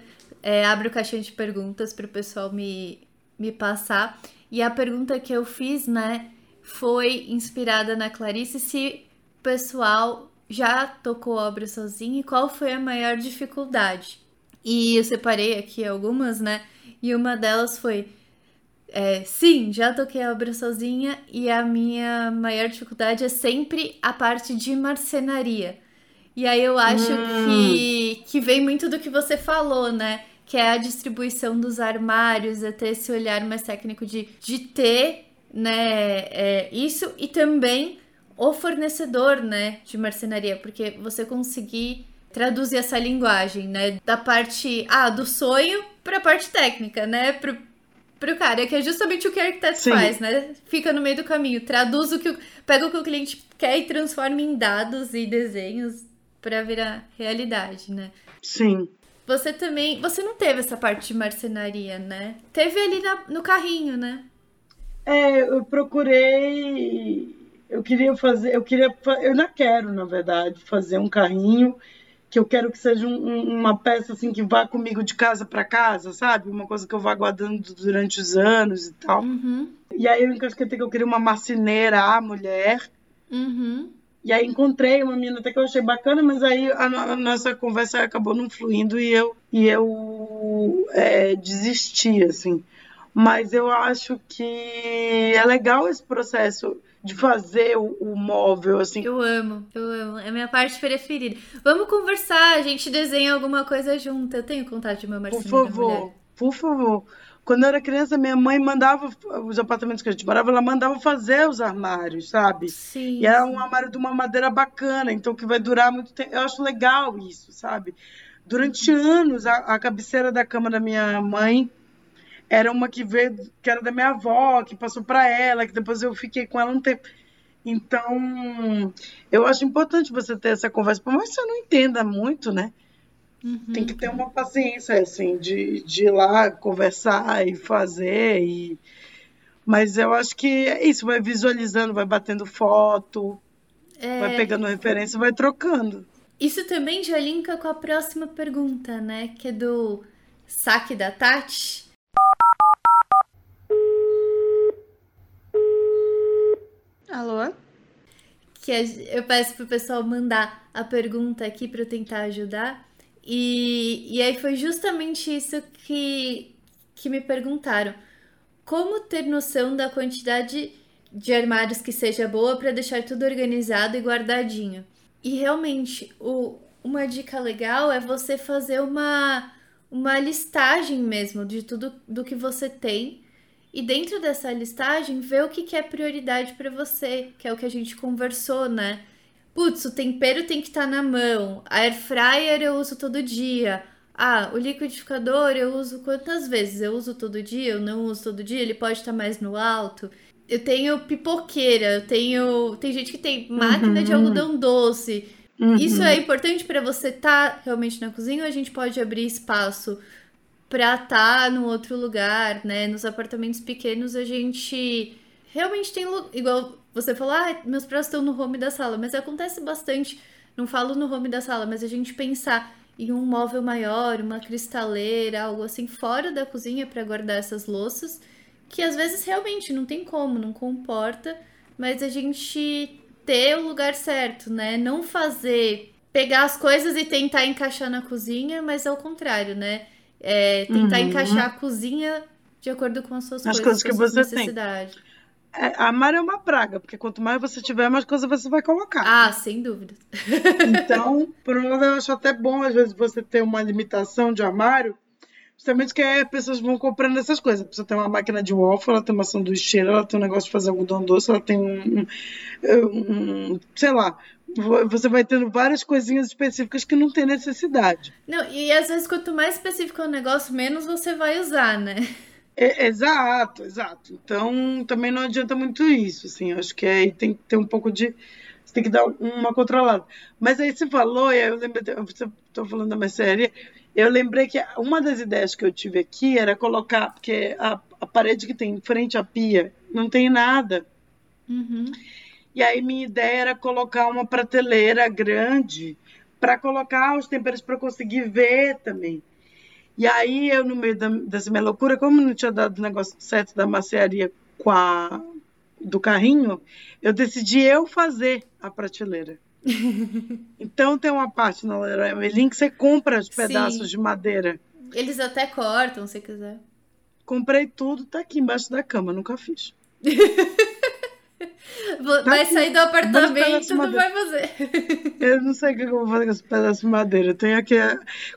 S5: é, abro caixinha de perguntas para o pessoal me, me passar. E a pergunta que eu fiz, né, foi inspirada na Clarice se o pessoal já tocou obra sozinho e qual foi a maior dificuldade. E eu separei aqui algumas, né? E uma delas foi: é, sim, já toquei a obra sozinha e a minha maior dificuldade é sempre a parte de marcenaria. E aí eu acho hum. que, que vem muito do que você falou, né? Que é a distribuição dos armários, é ter esse olhar mais técnico de, de ter né, é, isso e também o fornecedor né, de marcenaria, porque você conseguir traduzir essa linguagem, né? Da parte ah, do sonho para a parte técnica, né? Pro, pro cara, que é justamente o que o arquiteto Sim. faz, né? Fica no meio do caminho, traduz o que o, pega o que o cliente quer e transforma em dados e desenhos para virar realidade, né?
S6: Sim.
S5: Você também, você não teve essa parte de marcenaria, né? Teve ali na, no carrinho, né?
S6: É, eu procurei eu queria fazer, eu queria, eu não quero, na verdade, fazer um carrinho que eu quero que seja um, uma peça assim que vá comigo de casa para casa, sabe? Uma coisa que eu vá guardando durante os anos e tal.
S5: Uhum.
S6: E aí eu encasquetei que eu queria uma marceneira, a mulher.
S5: Uhum.
S6: E aí encontrei uma menina até que eu achei bacana, mas aí a, a nossa conversa acabou não fluindo e eu, e eu é, desisti, assim. Mas eu acho que é legal esse processo de fazer o, o, móvel, assim.
S5: Eu amo, eu amo. É a minha parte preferida. Vamos conversar, a gente desenha alguma coisa junto. Eu tenho contato de meu marido.
S6: Por favor, por favor. Quando eu era criança, minha mãe mandava os apartamentos que a gente morava, ela mandava fazer os armários, sabe?
S5: Sim.
S6: E era um armário de uma madeira bacana, então que vai durar muito tempo. Eu acho legal isso, sabe? Durante anos, a, a cabeceira da cama da minha mãe era uma que veio, que era da minha avó, que passou para ela, que depois eu fiquei com ela um tempo. Então, eu acho importante você ter essa conversa, por mais que você não entenda muito, né?
S5: Uhum.
S6: Tem que ter uma paciência, assim, de, de ir lá conversar e fazer. E... Mas eu acho que é isso, vai visualizando, vai batendo foto, é... vai pegando referência, vai trocando.
S5: Isso também já linka com a próxima pergunta, né? Que é do saque da Tati
S4: Alô?
S5: Que eu peço pro pessoal mandar a pergunta aqui para eu tentar ajudar. E, e aí foi justamente isso que, que me perguntaram. Como ter noção da quantidade de armários que seja boa para deixar tudo organizado e guardadinho? E realmente, o, uma dica legal é você fazer uma, uma listagem mesmo de tudo do que você tem e dentro dessa listagem, ver o que, que é prioridade para você, que é o que a gente conversou, né? Putz, o tempero tem que estar tá na mão. A air fryer eu uso todo dia. Ah, o liquidificador eu uso quantas vezes? Eu uso todo dia, eu não uso todo dia, ele pode estar tá mais no alto. Eu tenho pipoqueira, eu tenho. Tem gente que tem máquina uhum. de algodão doce. Uhum. Isso é importante para você estar tá realmente na cozinha ou a gente pode abrir espaço pra estar tá no outro lugar, né? Nos apartamentos pequenos a gente realmente tem igual você falou, ah, meus pratos estão no home da sala, mas acontece bastante. Não falo no home da sala, mas a gente pensar em um móvel maior, uma cristaleira, algo assim fora da cozinha para guardar essas louças, que às vezes realmente não tem como, não comporta, mas a gente ter o lugar certo, né? Não fazer pegar as coisas e tentar encaixar na cozinha, mas ao contrário, né? É, tentar uhum. encaixar a cozinha de acordo com as suas as coisas, coisas que você necessidade. tem.
S6: É, armário é uma praga, porque quanto mais você tiver, mais coisa você vai colocar.
S5: Ah, sem dúvida.
S6: Então, por um lado, eu acho até bom, às vezes, você ter uma limitação de armário, justamente que aí as pessoas vão comprando essas coisas. A pessoa tem uma máquina de waffle, ela tem uma sanduicheira, ela tem um negócio de fazer algodão doce, ela tem um, um, um sei lá, você vai tendo várias coisinhas específicas que não tem necessidade.
S5: Não, e às vezes quanto mais específico é o negócio, menos você vai usar, né?
S6: É, exato, exato. Então também não adianta muito isso, assim. Acho que aí tem que ter um pouco de. Você tem que dar uma controlada. Mas aí você falou, e aí eu lembrei, estou falando da mercearia, eu lembrei que uma das ideias que eu tive aqui era colocar, porque a, a parede que tem em frente à pia não tem nada.
S5: Uhum.
S6: E aí minha ideia era colocar uma prateleira grande para colocar os temperos para conseguir ver também. E aí eu, no meio da, dessa minha loucura, como não tinha dado o negócio certo da maciaria com a, do carrinho, eu decidi eu fazer a prateleira. então tem uma parte na Leroy Merlin que você compra os pedaços Sim. de madeira.
S5: Eles até cortam, se quiser.
S6: Comprei tudo, tá aqui embaixo da cama, nunca fiz.
S5: Tá vai sair do apartamento, não vai fazer.
S6: Eu não sei o que eu vou fazer com esse pedaço de madeira. Eu tenho aqui.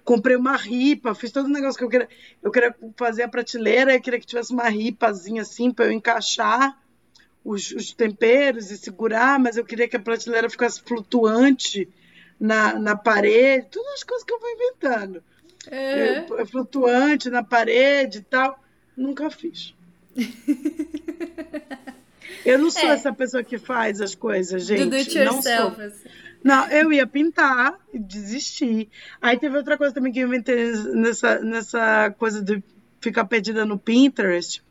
S6: Comprei uma ripa, fiz todo o negócio que eu queria. Eu queria fazer a prateleira, eu queria que tivesse uma ripazinha assim para eu encaixar os, os, temperos e segurar, mas eu queria que a prateleira ficasse flutuante na, na parede, todas as coisas que eu vou inventando.
S5: Uhum.
S6: Eu, flutuante na parede e tal. Nunca fiz. eu não sou
S5: É.
S6: essa pessoa que faz as coisas, gente.
S5: Do it
S6: não sou.
S5: assim.
S6: Não, eu ia pintar e desistir. Aí teve outra coisa também que eu inventei nessa, nessa coisa de ficar perdida no Pinterest.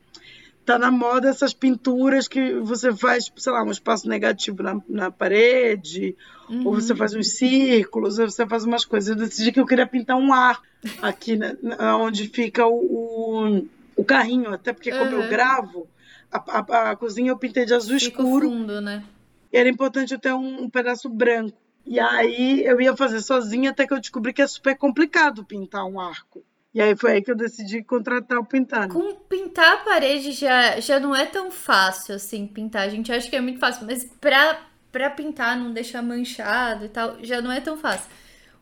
S6: Tá na moda essas pinturas que você faz, sei lá, um espaço negativo na, na parede, ou você faz uns círculos, ou você faz umas coisas. Eu decidi que eu queria pintar um ar aqui, né, onde fica o, o, o carrinho, até porque como eu
S5: Uhum.
S6: gravo, a, a- a cozinha eu pintei de azul
S5: Fica
S6: escuro.
S5: fundo, né?
S6: E era importante eu ter um, um pedaço branco. E aí eu ia fazer sozinha até que eu descobri que é super complicado pintar um arco. E aí foi aí que eu decidi contratar o pintado.
S5: Com pintar a parede já, já não é tão fácil assim pintar. A gente acha que é muito fácil, mas pra, pra pintar, não deixar manchado e tal, já não é tão fácil.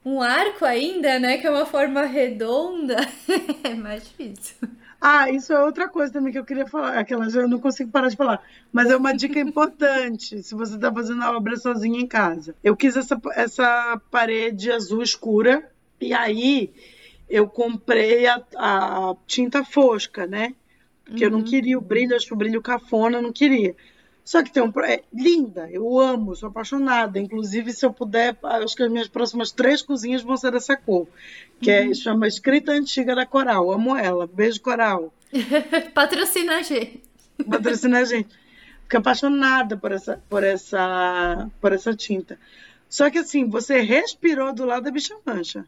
S5: Um arco ainda, né, que é uma forma redonda, é mais difícil.
S6: Ah, isso é outra coisa também que eu queria falar. Aquela eu não consigo parar de falar. Mas é uma dica importante se você está fazendo a obra sozinha em casa. Eu quis essa, essa parede azul escura e aí eu comprei a, a tinta fosca, né? Porque eu não queria o brilho, acho que o brilho cafona, eu não queria. Só que tem um. É linda, eu amo, sou apaixonada. Inclusive, se eu puder, acho que as minhas próximas três cozinhas vão ser dessa cor. Que é, chama Escrita Antiga da Coral. Amo ela. Beijo, Coral.
S5: Patrocina a gente.
S6: Patrocina a gente. Fico apaixonada por essa, por essa, por essa tinta. Só que assim, você respirou do lado da bicha mancha.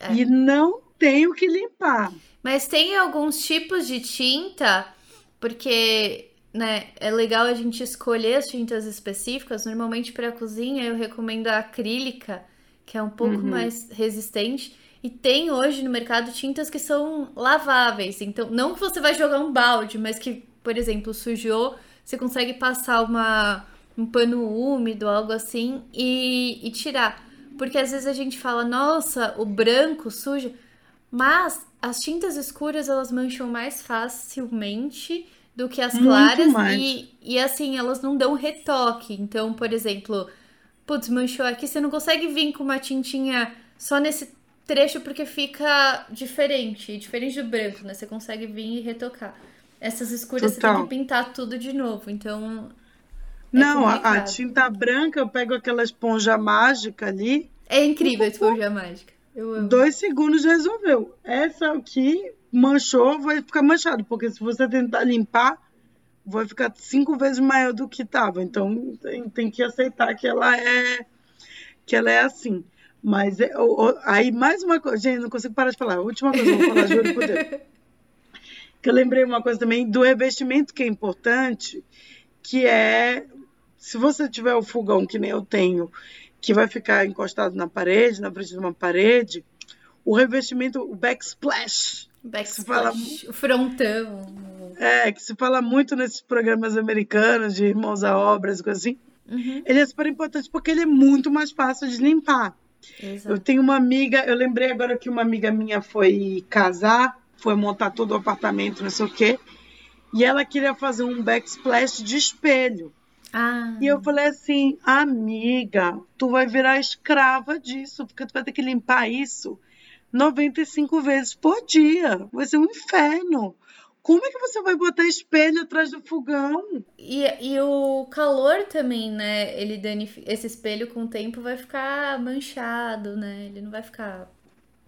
S5: É.
S6: E não tem o que limpar.
S5: Mas tem alguns tipos de tinta, porque, né, é legal a gente escolher as tintas específicas. Normalmente para cozinha eu recomendo a acrílica, que é um pouco
S6: Uhum.
S5: mais resistente. E tem hoje no mercado tintas que são laváveis. Então, não que você vai jogar um balde, mas que, por exemplo, sujou, você consegue passar uma, um pano úmido, algo assim, e, e tirar. Porque às vezes a gente fala, nossa, o branco suja. Mas as tintas escuras elas mancham mais facilmente do que as
S6: Muito
S5: claras
S6: mais.
S5: e, e assim elas não dão retoque. Então, por exemplo, putz, manchou aqui, você não consegue vir com uma tintinha só nesse trecho porque fica diferente, diferente do branco, né? Você consegue vir e retocar. Essas escuras você
S6: Total.
S5: tem que pintar tudo de novo. Então,
S6: não, a, tinta branca, eu pego aquela esponja mágica ali,
S5: é incrível a esponja mágica. Eu amo.
S6: dois segundos resolveu. Essa aqui manchou, vai ficar manchado, porque se você tentar limpar, vai ficar cinco vezes maior do que estava. Então tem, tem que aceitar que ela é que ela é assim. Mas é- o- o- aí mais uma coisa, gente, não consigo parar de falar. A última coisa que eu vou falar, juro por Deus. Que eu lembrei uma coisa também do revestimento que é importante, que é se você tiver o fogão que nem eu tenho, que vai ficar encostado na parede, na frente de uma parede, o revestimento, o backsplash, fala-
S5: Backsplash, o frontão.
S6: é, que se fala muito nesses programas americanos de irmãos a obras e coisas assim,
S5: Uhum,
S6: ele é super importante porque ele é muito mais fácil de limpar. Eu
S5: exato.
S6: tenho uma amiga, eu lembrei agora que uma amiga minha foi casar, foi montar todo o apartamento, não sei o quê, e ela queria fazer um backsplash de espelho.
S5: Ah,
S6: E eu falei assim, amiga, tu vai virar escrava disso, porque tu vai ter que limpar isso 95 vezes por dia. Vai ser um inferno. Como é que você vai botar espelho atrás do fogão?
S5: E, e o calor também, né? Ele danifica. Esse espelho com o tempo vai ficar manchado, né? Ele não vai ficar.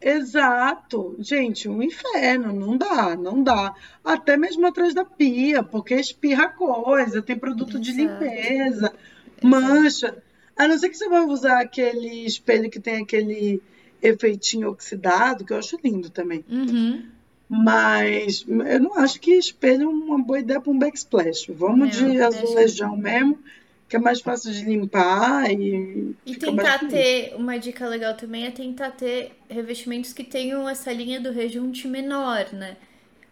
S6: Exato. Gente, um inferno. Não dá, não dá. Até mesmo atrás da pia, porque espirra coisa, tem produto de
S5: Exato.
S6: limpeza, mancha. A não ser que você vai usar aquele espelho que tem aquele efeitinho oxidado, que eu acho lindo também.
S5: Uhum.
S6: Mas eu não acho que espelho é uma boa ideia para um backsplash. Vamos
S5: Não,
S6: de azulejão mesmo, que é mais fácil de limpar e,
S5: E tentar ter. Uma dica legal também é tentar ter revestimentos que tenham essa linha do rejunte menor, né?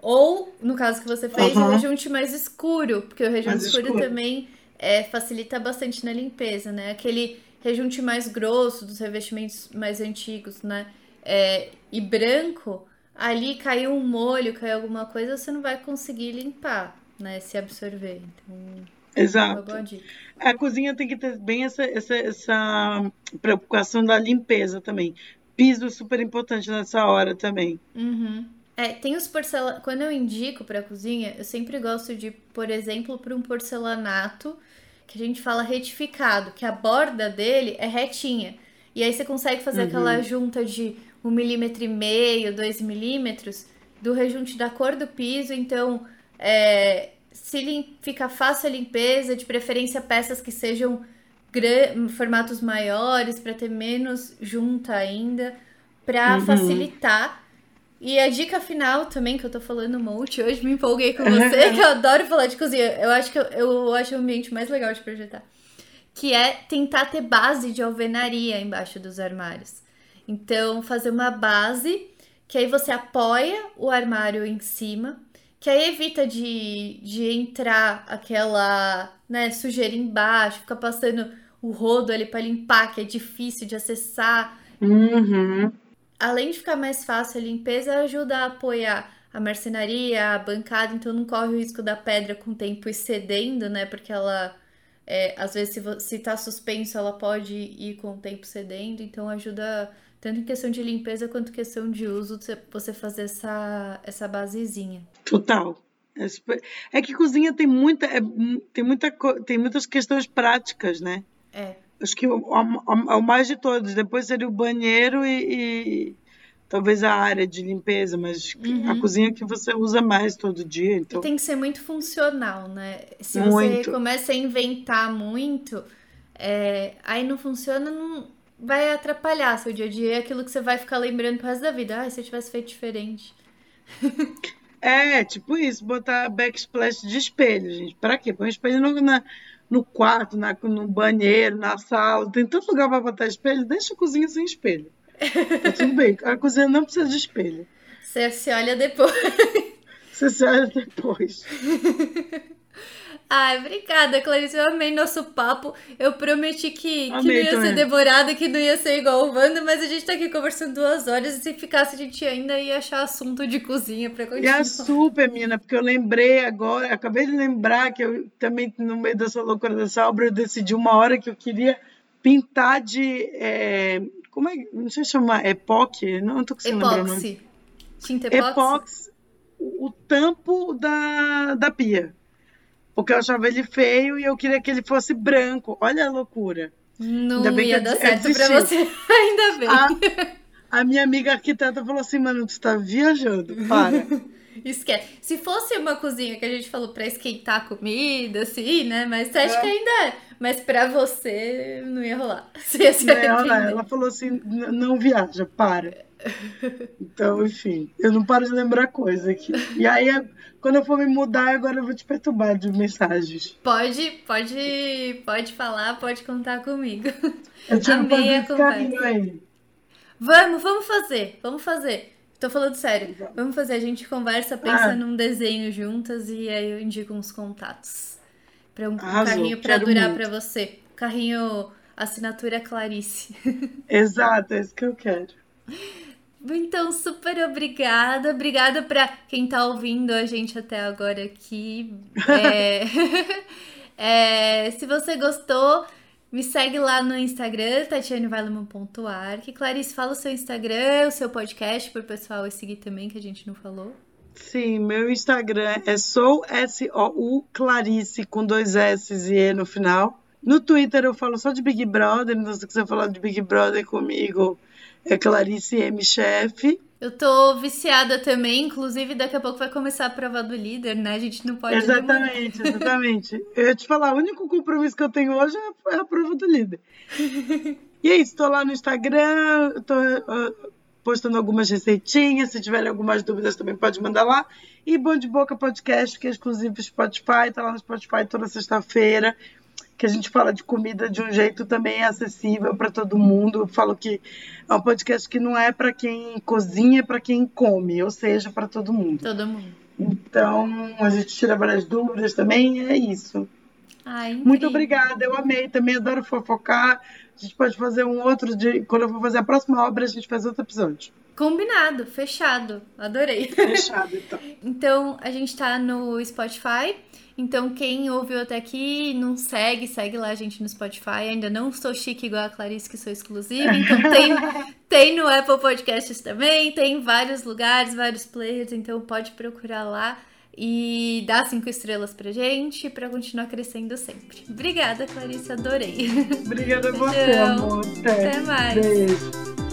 S5: Ou, no caso que você fez, o
S6: Aham.
S5: rejunte mais escuro, porque o rejunte escuro,
S6: escuro.
S5: também é, facilita bastante na limpeza, né? Aquele rejunte mais grosso dos revestimentos mais antigos, né? É, e branco, ali caiu um molho, caiu alguma coisa, você não vai conseguir limpar, né? Se absorver. Então,
S6: Exato. A cozinha tem que ter bem essa, essa, essa preocupação da limpeza também. Piso é super importante nessa hora também.
S5: Uhum. É, tem os porcelanatos. Quando eu indico para cozinha, eu sempre gosto de, por exemplo, para um porcelanato que a gente fala retificado, que a borda dele é retinha. E aí você consegue fazer uhum. aquela junta de um milímetro e meio, dois milímetros do rejunte da cor do piso. Então, é, se fica fácil a limpeza, de preferência peças que sejam formatos maiores para ter menos junta ainda, para uhum. facilitar. E a dica final também, que eu tô falando um monte hoje, me empolguei com você, que eu adoro falar de cozinha. Eu acho que eu, eu acho o ambiente mais legal de projetar. Que é tentar ter base de alvenaria embaixo dos armários. Então, fazer uma base que aí você apoia o armário em cima, que aí evita de, de entrar aquela né, sujeira embaixo, ficar passando o rodo ali para limpar, que é difícil de acessar.
S6: Uhum.
S5: Além de ficar mais fácil a limpeza, ajuda a apoiar a marcenaria, a bancada, então não corre o risco da pedra com o tempo ir cedendo, né? Porque ela, é, às vezes, se, se tá suspenso, ela pode ir com o tempo cedendo, então ajuda tanto em questão de limpeza quanto questão de uso, você fazer essa, essa basezinha.
S6: Total. É, super... é que cozinha tem muita, é, tem muita, tem muitas questões práticas, né?
S5: É.
S6: Acho que o, o, o mais de todos. Depois seria o banheiro e, e talvez a área de limpeza, mas uhum. a cozinha que você usa mais todo dia. Então...
S5: Tem que ser muito funcional, né? Se muito. você começa a inventar muito, é, aí não funciona, não vai atrapalhar seu dia a dia. É aquilo que você vai ficar lembrando pro resto da vida. Ah, se eu tivesse feito diferente.
S6: é, tipo isso, botar backsplash de espelho, gente. Pra quê? Põe espelho no, na, no quarto, na, no banheiro, na sala. Tem tanto lugar pra botar espelho. Deixa a cozinha sem espelho. Tá tudo bem. A cozinha não precisa de espelho.
S5: Você se olha depois.
S6: Você se olha depois.
S5: Ai, obrigada, Clarice. Eu amei nosso papo. Eu prometi que, que não ia também. ser demorado, que não ia ser igual o Wanda, mas a gente tá aqui conversando duas horas e se ficasse a gente ainda ia achar assunto de cozinha pra continuar.
S6: E é super, mina, porque eu lembrei agora, acabei de lembrar que eu também, no meio dessa loucura dessa obra, eu decidi uma hora que eu queria pintar de. É, como é Não sei chamar. Epoque? Não, não tô conseguindo lembrar. Epóxi.
S5: Tinta epóxi?
S6: Epóxi. O tampo da, da pia porque eu achava ele feio e eu queria que ele fosse branco. Olha a loucura.
S5: Não Ainda bem ia que dar certo pra você. Ainda bem.
S6: A, a, minha amiga arquiteta falou assim, mano, tu tá viajando, para.
S5: Esquece. Se fosse uma cozinha que a gente falou pra esquentar comida, assim, né? Mas você acha é. que ainda é. Mas pra você não ia rolar. Você ia
S6: não ia rolar. Ela falou assim, não viaja, para. Então, enfim, eu não paro de lembrar coisa aqui. E aí, quando eu for me mudar, agora eu vou te perturbar de mensagens.
S5: Pode, pode, pode falar, pode contar comigo.
S6: Eu te Amei a conversa. Aí.
S5: Vamos, vamos fazer, vamos fazer. Tô falando sério. Vamos fazer, a gente conversa, pensa ah. num desenho juntas e aí eu indico uns contatos. Para um Arrasou, carrinho para durar para você. Carrinho assinatura Clarice.
S6: Exato, é isso que eu quero.
S5: Então, super obrigada. Obrigada para quem está ouvindo a gente até agora aqui. É... é... se você gostou, me segue lá no Instagram, tatianevalman.arc. Clarice, fala o seu Instagram, o seu podcast, para o pessoal seguir também, que a gente não falou.
S6: Sim, meu Instagram é sou S-O-U Clarice, com dois S e E no final. No Twitter eu falo só de Big Brother, então se você falar de Big Brother comigo, é Clarice M. Chef.
S5: Eu tô viciada também, inclusive daqui a pouco vai começar a prova do líder, né? A gente não pode.
S6: Exatamente, demorar. exatamente. eu ia te falar, o único compromisso que eu tenho hoje é a prova do líder. e é isso, tô lá no Instagram, tô uh, postando algumas receitinhas, se tiverem algumas dúvidas também pode mandar lá. E Bom de Boca Podcast, que é exclusivo Spotify, tá lá no Spotify toda sexta-feira que a gente fala de comida de um jeito também acessível para todo mundo. Eu falo que é um podcast que não é para quem cozinha, é para quem come, ou seja, para todo mundo.
S5: Todo mundo.
S6: Então, a gente tira várias dúvidas também, é isso.
S5: Ai,
S6: Muito obrigada, eu amei, também adoro fofocar. A gente pode fazer um outro de. Quando eu for fazer a próxima obra, a gente faz outro episódio.
S5: Combinado, fechado. Adorei.
S6: Fechado, então.
S5: então, a gente tá no Spotify. Então, quem ouviu até aqui não segue, segue lá a gente no Spotify. Ainda não sou chique igual a Clarice, que sou exclusiva. Então, tem, tem no Apple Podcasts também, tem vários lugares, vários players. Então, pode procurar lá e dar cinco estrelas pra gente para continuar crescendo sempre. Obrigada, Clarice, adorei.
S6: Obrigada a você, amor.
S5: Até, Até mais.
S6: Beijo.